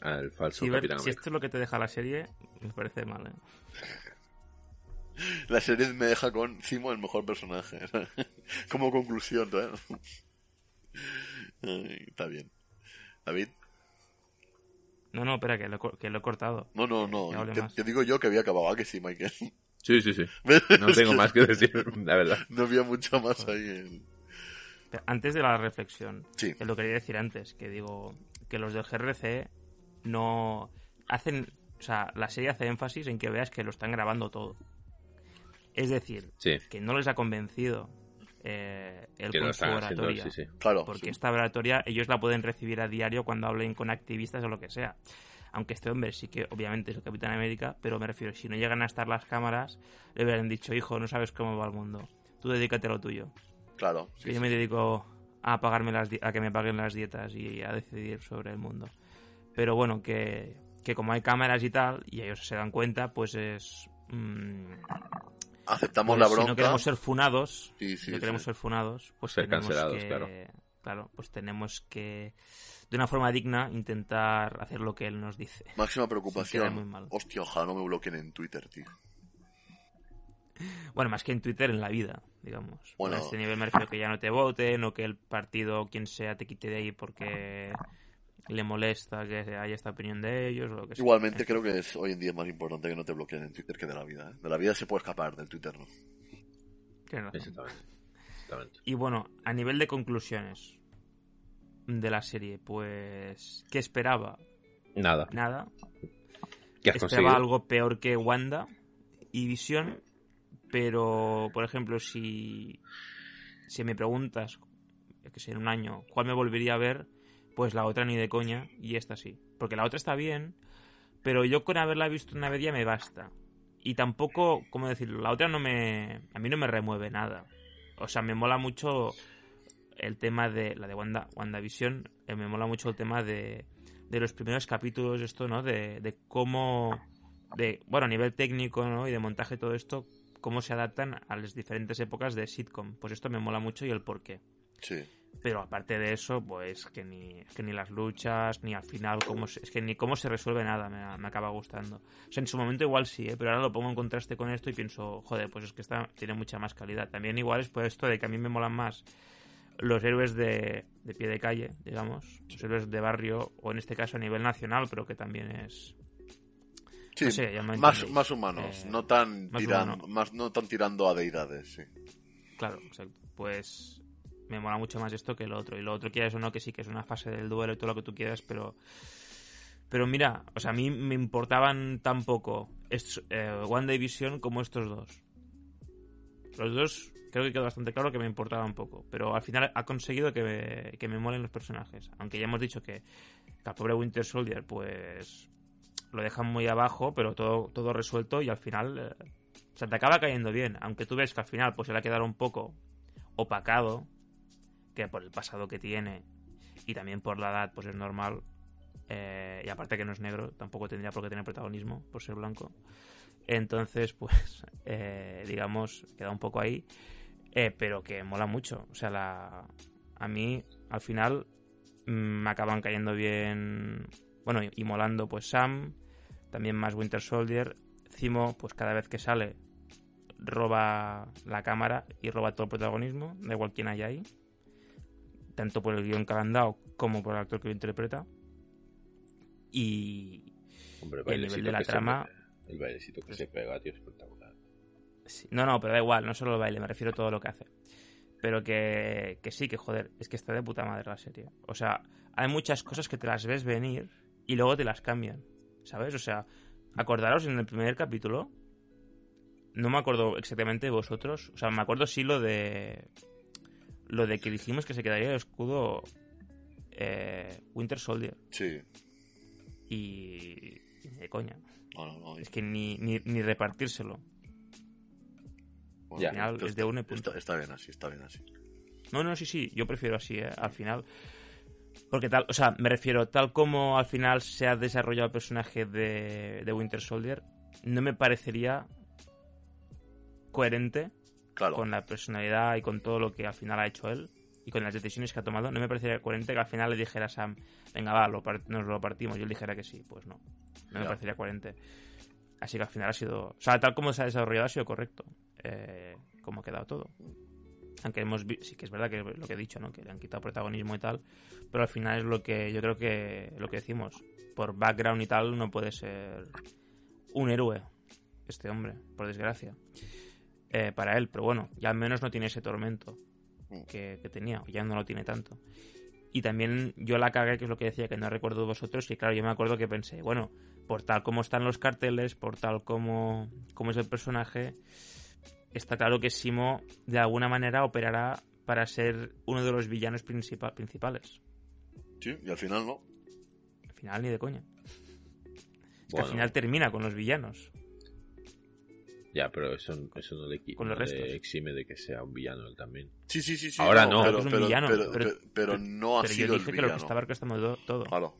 al falso Si, ver- Capitán si América. esto es lo que te deja la serie, me parece mal, ¿eh? La serie me deja con Cimo el mejor personaje. Como conclusión, ¿sabes? Ay, Está bien. David. No, no, espera, que lo, que lo he cortado. No, no, no. Te, te digo yo que había acabado. ¿A que sí, Michael? Sí, sí, sí. No tengo más que decir, la verdad. No había mucho más ahí. en- Antes de la reflexión, Sí. que lo quería decir antes, que digo que los del GRC no hacen, o sea, la serie hace énfasis en que veas que lo están grabando todo. Es decir, Sí. que no les ha convencido eh, el Que con su haciendo, oratoria. sí, sí. Claro. Porque sí. esta oratoria ellos la pueden recibir a diario cuando hablen con activistas o lo que sea. Aunque este hombre sí que obviamente es el Capitán América, pero me refiero, si no llegan a estar las cámaras, le hubieran dicho, hijo, no sabes cómo va el mundo. Tú dedícate a lo tuyo. Claro. sí, que yo sí. me dedico a pagarme las a que me paguen las dietas y a decidir sobre el mundo. Pero bueno, que, que como hay cámaras y tal, y ellos se dan cuenta, pues es... mm, Aceptamos pues la Si bronca. no queremos ser funados, Sí, sí, si no queremos sí. ser funados, pues Ser tenemos cancelados, que, claro. claro, pues tenemos que, de una forma digna, intentar hacer lo que él nos dice. Máxima queda muy preocupación. mal. Hostia, ojalá no me bloqueen en Twitter, tío. Bueno, más que en Twitter, en la vida, digamos. Bueno. A este nivel me refiero que ya no te voten o que el partido, quien sea, te quite de ahí porque le molesta que haya esta opinión de ellos o lo que sea. Igualmente creo que es hoy en día más importante que no te bloqueen en Twitter que de la vida. ¿eh? De la vida se puede escapar, del Twitter no. Exactamente. Exactamente. Y bueno, a nivel de conclusiones de la serie, pues... ¿Qué esperaba? Nada. Nada. ¿Qué has Esperaba conseguido? algo peor que Wanda y Visión, pero, por ejemplo, si, si me preguntas, que sé, en un año, ¿cuál me volvería a ver? Pues la otra ni de coña y esta sí. Porque la otra está bien, pero yo con haberla visto una vez ya me basta. Y tampoco, ¿cómo decirlo? La otra no me... A mí no me remueve nada. O sea, me mola mucho el tema de... La de Wanda, WandaVision, eh, me mola mucho el tema de, de los primeros capítulos, esto, ¿no? De, de cómo... De, bueno, a nivel técnico, ¿no? Y de montaje todo esto, cómo se adaptan a las diferentes épocas de sitcom. Pues esto me mola mucho y el por qué. Sí. Pero aparte de eso, pues que ni, es que ni las luchas, ni al final, cómo se- es que ni cómo se resuelve nada me, me acaba gustando. O sea, en su momento igual sí, ¿eh? pero ahora lo pongo en contraste con esto y pienso, joder, pues es que esta tiene mucha más calidad. También igual es por esto de que a mí me molan más los héroes de, de pie de calle, digamos, los héroes de barrio, o en este caso a nivel nacional, pero que también es... Sí, No sé, más, más humanos, Eh, no tan más tirando, humano. más no tan tirando a deidades, sí. Claro, exacto. Pues me mola mucho más esto que lo otro. Y lo otro quieras o no, que sí que es una fase del duelo y todo lo que tú quieras, pero... Pero mira, o sea, a mí me importaban tan poco es, eh, Wanda y Vision como estos dos. Los dos creo que quedó bastante claro que me importaban poco. Pero al final ha conseguido que me, que me molen los personajes. Aunque ya hemos dicho que, que al pobre Winter Soldier, pues lo dejan muy abajo, pero todo, todo resuelto y al final... eh, o sea, te acaba cayendo bien. Aunque tú ves que al final pues se le ha quedado un poco opacado, que por el pasado que tiene y también por la edad, pues es normal. Eh, y aparte que no es negro, tampoco tendría por qué tener protagonismo por ser blanco. Entonces, pues, eh, digamos, queda un poco ahí. Eh, pero que mola mucho. O sea, la... a mí, al final, mm, me acaban cayendo bien. Bueno, y molando, pues Sam, también más Winter Soldier. Cimo, pues cada vez que sale, roba la cámara y roba todo el protagonismo, da igual quién haya ahí. Tanto por el guion que han dado como por el actor que lo interpreta. Y Hombre, el nivel de la trama- el bailecito que se pega, tío, es espectacular. Sí, No, no, pero da igual, no solo el baile, me refiero a todo lo que hace. Pero que, que sí, que joder, es que está de puta madre la serie. O sea, hay muchas cosas que te las ves venir y luego te las cambian. ¿Sabes? O sea, acordaros en el primer capítulo. No me acuerdo exactamente de vosotros. O sea, me acuerdo sí lo de. Lo de que dijimos que se quedaría el escudo. eh, Winter Soldier. Sí. Y. de coña. No, no, no. Es que ni, ni, ni repartírselo. Bueno, Ya. Al final es de une punto. Está, está bien así, está bien así. No, no, sí, sí, yo prefiero así, ¿eh? al final. Porque tal, o sea, me refiero, tal como al final se ha desarrollado el personaje de, de Winter Soldier, no me parecería coherente Claro. con la personalidad y con todo lo que al final ha hecho él y con las decisiones que ha tomado. No me parecería coherente que al final le dijera a Sam, venga, va, lo nos lo partimos, y él dijera que sí. Pues no, no me parecería coherente. Así que al final ha sido. O sea, tal como se ha desarrollado ha sido correcto. Eh, como ha quedado todo. Aunque hemos sí que es verdad que lo que he dicho, ¿no? Que le han quitado protagonismo y tal. Pero al final es lo que yo creo que lo que decimos. Por background y tal no puede ser un héroe este hombre, por desgracia. Eh, para él, pero bueno, ya al menos no tiene ese tormento que, que tenía, ya no lo tiene tanto. Y también yo la cagué, que es lo que decía, que no recuerdo vosotros, y claro, yo me acuerdo que pensé, bueno, por tal como están los carteles, por tal como, como es el personaje, está claro que Simo de alguna manera operará para ser uno de los villanos principal- principales. Sí, y al final no. Al final ni de coña. Es que al final termina con los villanos. Ya, pero eso, eso no le, Con los no le exime de que sea un villano él también. Sí, sí, sí. sí Ahora no. Pero, Es un pero, villano, pero, pero- pero- pero no ha Pero yo sido el dije que villano. lo que estaba orquestando do- todo. Claro.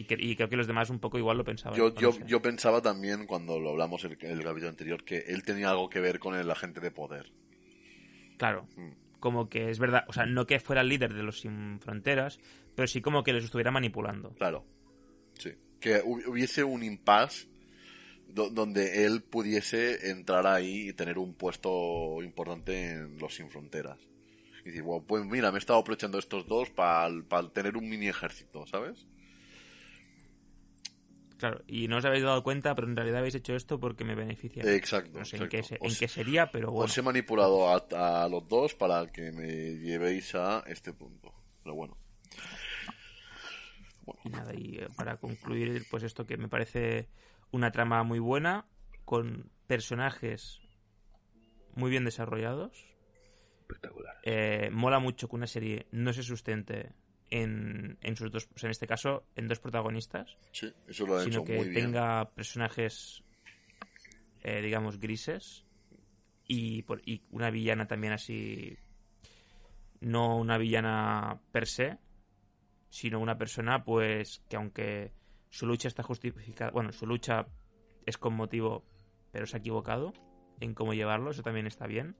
Y, que- y creo que los demás un poco igual lo pensaban. Yo, yo, pensaba también, cuando lo hablamos el, el capítulo anterior, que él tenía algo que ver con el agente de poder. Claro. Mm. Como que es verdad, o sea, no que fuera el líder de los sin fronteras, pero sí como que les estuviera manipulando. Claro. Sí. Que hu- hubiese un impasse do- donde él pudiese entrar ahí y tener un puesto importante en los sin fronteras. Y decir, bueno, pues mira, me he estado aprovechando estos dos para tener un mini ejército, ¿sabes? Claro, y no os habéis dado cuenta, pero en realidad habéis hecho esto porque me beneficia. Exacto. no sé en qué, en sería, pero bueno. Os he manipulado a, a los dos para que me llevéis a este punto. Pero bueno. Y nada, y eh, para concluir, pues esto que me parece una trama muy buena, con personajes muy bien desarrollados. Espectacular. Eh, mola mucho que una serie no se sustente en, en sus dos, en este caso, en dos protagonistas, Sí, eso lo han sino hecho que muy bien. tenga personajes, eh, digamos, grises y, por- y una villana también así, no una villana per se, sino una persona, pues, que aunque su lucha está justificada, bueno, su lucha es con motivo, pero se ha equivocado en cómo llevarlo, eso también está bien.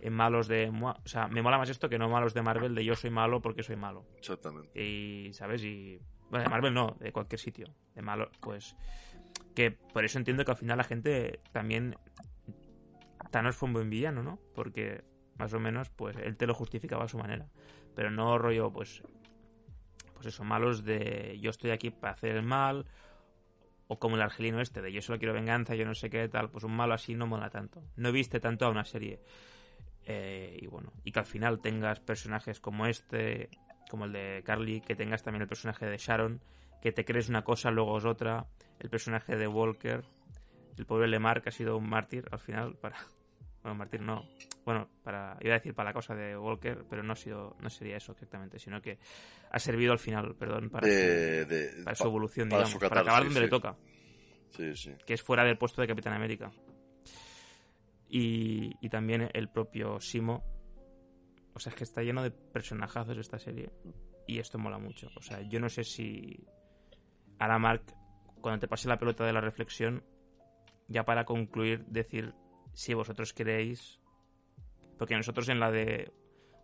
En malos de... O sea, me mola más esto que no malos de Marvel, de yo soy malo porque soy malo. Exactamente. Y, ¿sabes? Y. Bueno, de Marvel no, de cualquier sitio. De malo, pues. Que por eso entiendo que al final la gente también. Thanos fue un buen villano, ¿no? Porque más o menos, pues él te lo justificaba a su manera. Pero no rollo, pues. Pues eso, malos de yo estoy aquí para hacer el mal. O como el argelino este, de yo solo quiero venganza, yo no sé qué tal. Pues un malo así no mola tanto. No viste tanto a una serie. Eh, y bueno, y que al final tengas personajes como este, como el de Carly, que tengas también el personaje de Sharon, que te crees una cosa, luego es otra, el personaje de Walker, el pobre Lemar, que ha sido un mártir al final para... Bueno, mártir no. Bueno, para iba a decir para la cosa de Walker, pero no ha sido no sería eso exactamente, sino que ha servido al final, perdón, para, De- su, de- para su pa- evolución, para digamos, su para acabar donde le toca Sí, sí. que es fuera del puesto de Capitán América. Y, y también el propio Simo. O sea, es que está lleno de personajazos esta serie. Y esto mola mucho. O sea, yo no sé si. Ahora, Mark, cuando te pase la pelota de la reflexión, ya para concluir, decir si vosotros queréis. Porque nosotros en la de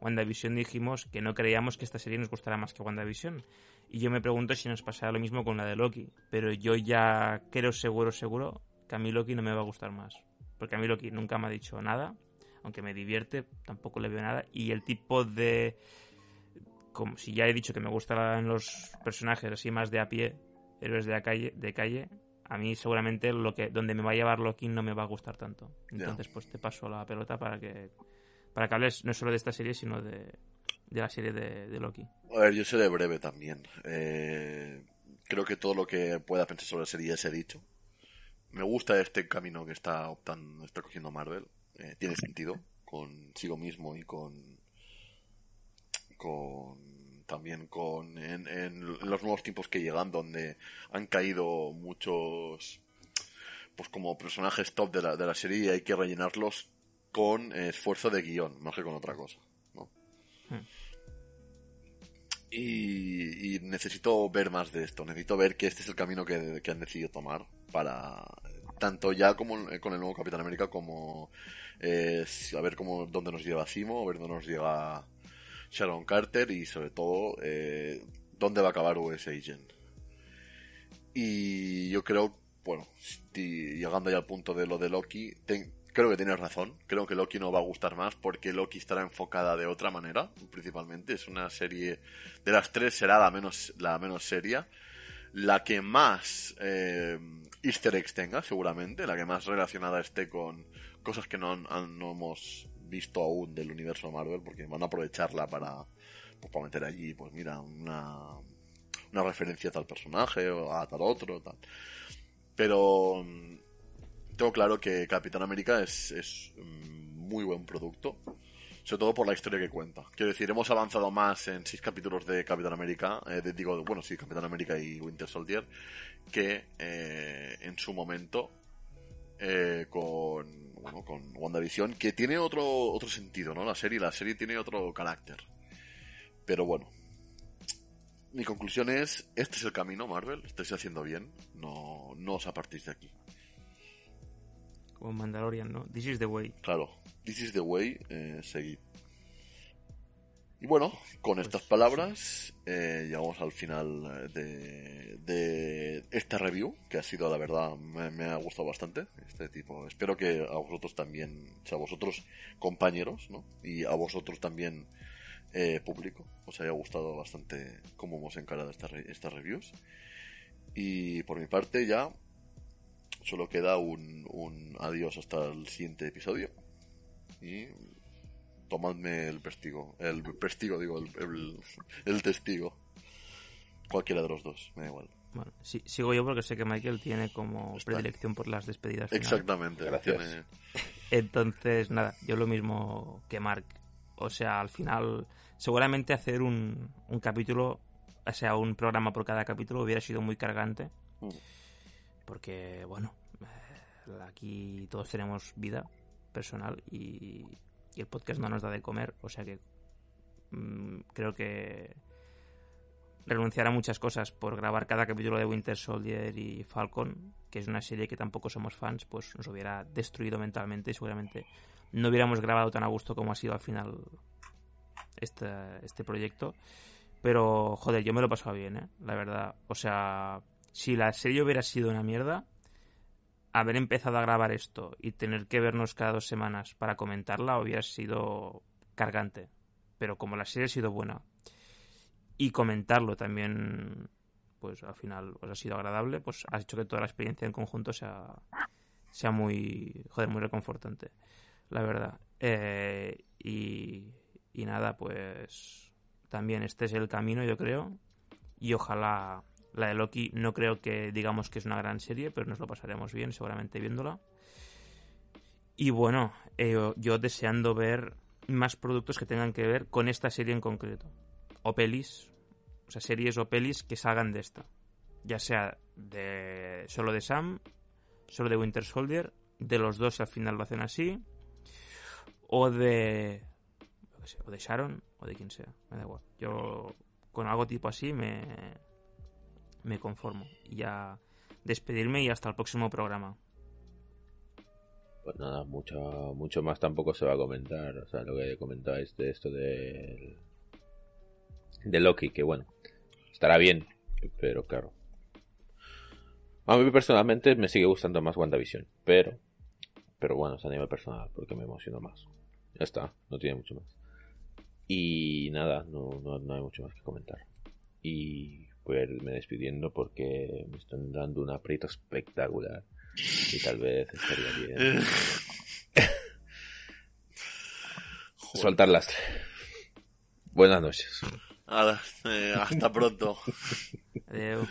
WandaVision dijimos que no creíamos que esta serie nos gustara más que WandaVision. Y yo me pregunto si nos pasará lo mismo con la de Loki. Pero yo ya creo seguro, seguro que a mí Loki no me va a gustar más. Porque a mí Loki nunca me ha dicho nada. Aunque me divierte, tampoco le veo nada. Y el tipo de... Como si ya he dicho que me gustan los personajes así más de a pie, héroes de, la calle, de calle, a mí seguramente lo que donde me va a llevar Loki no me va a gustar tanto. Entonces, pues te paso la pelota para que para que hables no solo de esta serie, sino de, de la serie de, Loki. A ver, yo seré breve también. Eh, creo que todo lo que pueda pensar sobre la serie ya se ha dicho. Me gusta este camino que está optando, está cogiendo Marvel. Eh, tiene sentido consigo mismo y con con también con en, los nuevos tiempos que llegan donde han caído muchos pues como personajes top de la, de la serie y hay que rellenarlos con esfuerzo de guion, más que con otra cosa. ¿no? Hmm. Y, necesito ver más de esto, necesito ver que este es el camino que, han decidido tomar para tanto ya como con el nuevo Capitán América como eh, a ver cómo dónde nos lleva Simo, a ver dónde nos llega Sharon Carter y sobre todo eh, dónde va a acabar US Agent. Y yo creo, bueno, llegando ya al punto de lo de Loki, creo que tienes razón. Creo que Loki no va a gustar más porque Loki estará enfocada de otra manera, principalmente. Es una serie de las tres será la menos la menos seria, la que más eh, Easter eggs tenga, seguramente, la que más relacionada esté con cosas que no, no hemos visto aún del universo Marvel, porque van a aprovecharla para, pues, para meter allí, pues mira, una, una referencia a tal personaje o a tal otro. Pero tengo claro que Capitán América es, es muy buen producto, sobre todo por la historia que cuenta. Quiero decir, hemos avanzado más en seis capítulos de Capitán América, eh, digo, bueno, sí, Capitán América y Winter Soldier, que eh, en su momento eh, con, bueno, con WandaVision, que tiene otro, otro sentido, ¿no? La serie, la serie tiene otro carácter. Pero bueno, mi conclusión es, este es el camino, Marvel, estáis haciendo bien, no, no os apartéis de aquí. Como Mandalorian, ¿no? This is the way. Claro, this is the way, eh, seguid. Y bueno, con estas pues, palabras eh, llegamos al final de, de, esta review, que ha sido, la verdad, me, ha gustado bastante. Este tipo. Espero que a vosotros también, o sea, a vosotros compañeros, ¿no? Y a vosotros también eh, público, os haya gustado bastante cómo hemos encarado estas, estas reviews. Y por mi parte ya solo queda un, un adiós hasta el siguiente episodio. Y tomadme el testigo. El testigo, digo, el, el, testigo. Cualquiera de los dos, me da igual. Bueno, sigo yo porque sé que Michael tiene como predilección por las despedidas. Exactamente, gracias. Entonces, nada, yo lo mismo que Mark. O sea, al final, seguramente hacer un, un capítulo, o sea, un programa por cada capítulo hubiera sido muy cargante. Mm. Porque, bueno, eh, aquí todos tenemos vida personal y, el podcast no nos da de comer, o sea que mm, creo que renunciar a muchas cosas por grabar cada capítulo de Winter Soldier y Falcon, que es una serie que tampoco somos fans, pues nos hubiera destruido mentalmente y seguramente no hubiéramos grabado tan a gusto como ha sido al final este, este proyecto. Pero, joder, yo me lo he pasado bien, ¿eh? La verdad. O sea, si la serie hubiera sido una mierda, haber empezado a grabar esto y tener que vernos cada dos semanas para comentarla hubiera sido cargante. Pero como la serie ha sido buena y comentarlo también, pues al final os ha sido agradable, pues ha hecho que toda la experiencia en conjunto sea, sea muy, joder, muy reconfortante, la verdad. Eh, y, y nada, pues también este es el camino, yo creo, y ojalá la de Loki no creo que digamos que es una gran serie, pero nos lo pasaremos bien seguramente viéndola. Y bueno, eh, yo deseando ver más productos que tengan que ver con esta serie en concreto. O pelis, o sea, series o pelis que salgan de esta. Ya sea de solo de Sam, solo de Winter Soldier, de los dos al final lo hacen así, o de o de Sharon o de quien sea, me da igual. Yo con algo tipo así me, me conformo. Y despedirme y hasta el próximo programa. Pues nada, mucho, mucho más tampoco se va a comentar. O sea, lo que comentáis de esto de, de Loki, que bueno, estará bien, pero claro. A mí personalmente me sigue gustando más WandaVision, pero, pero bueno, es a nivel personal, porque me emociona más. Ya está, no tiene mucho más. Y nada, no, no, no hay mucho más que comentar. Y voy a irme despidiendo porque me están dando un aprieto espectacular. Y tal vez estaría bien. Soltar lastre. Buenas noches. Nada, eh, hasta pronto. Adeu.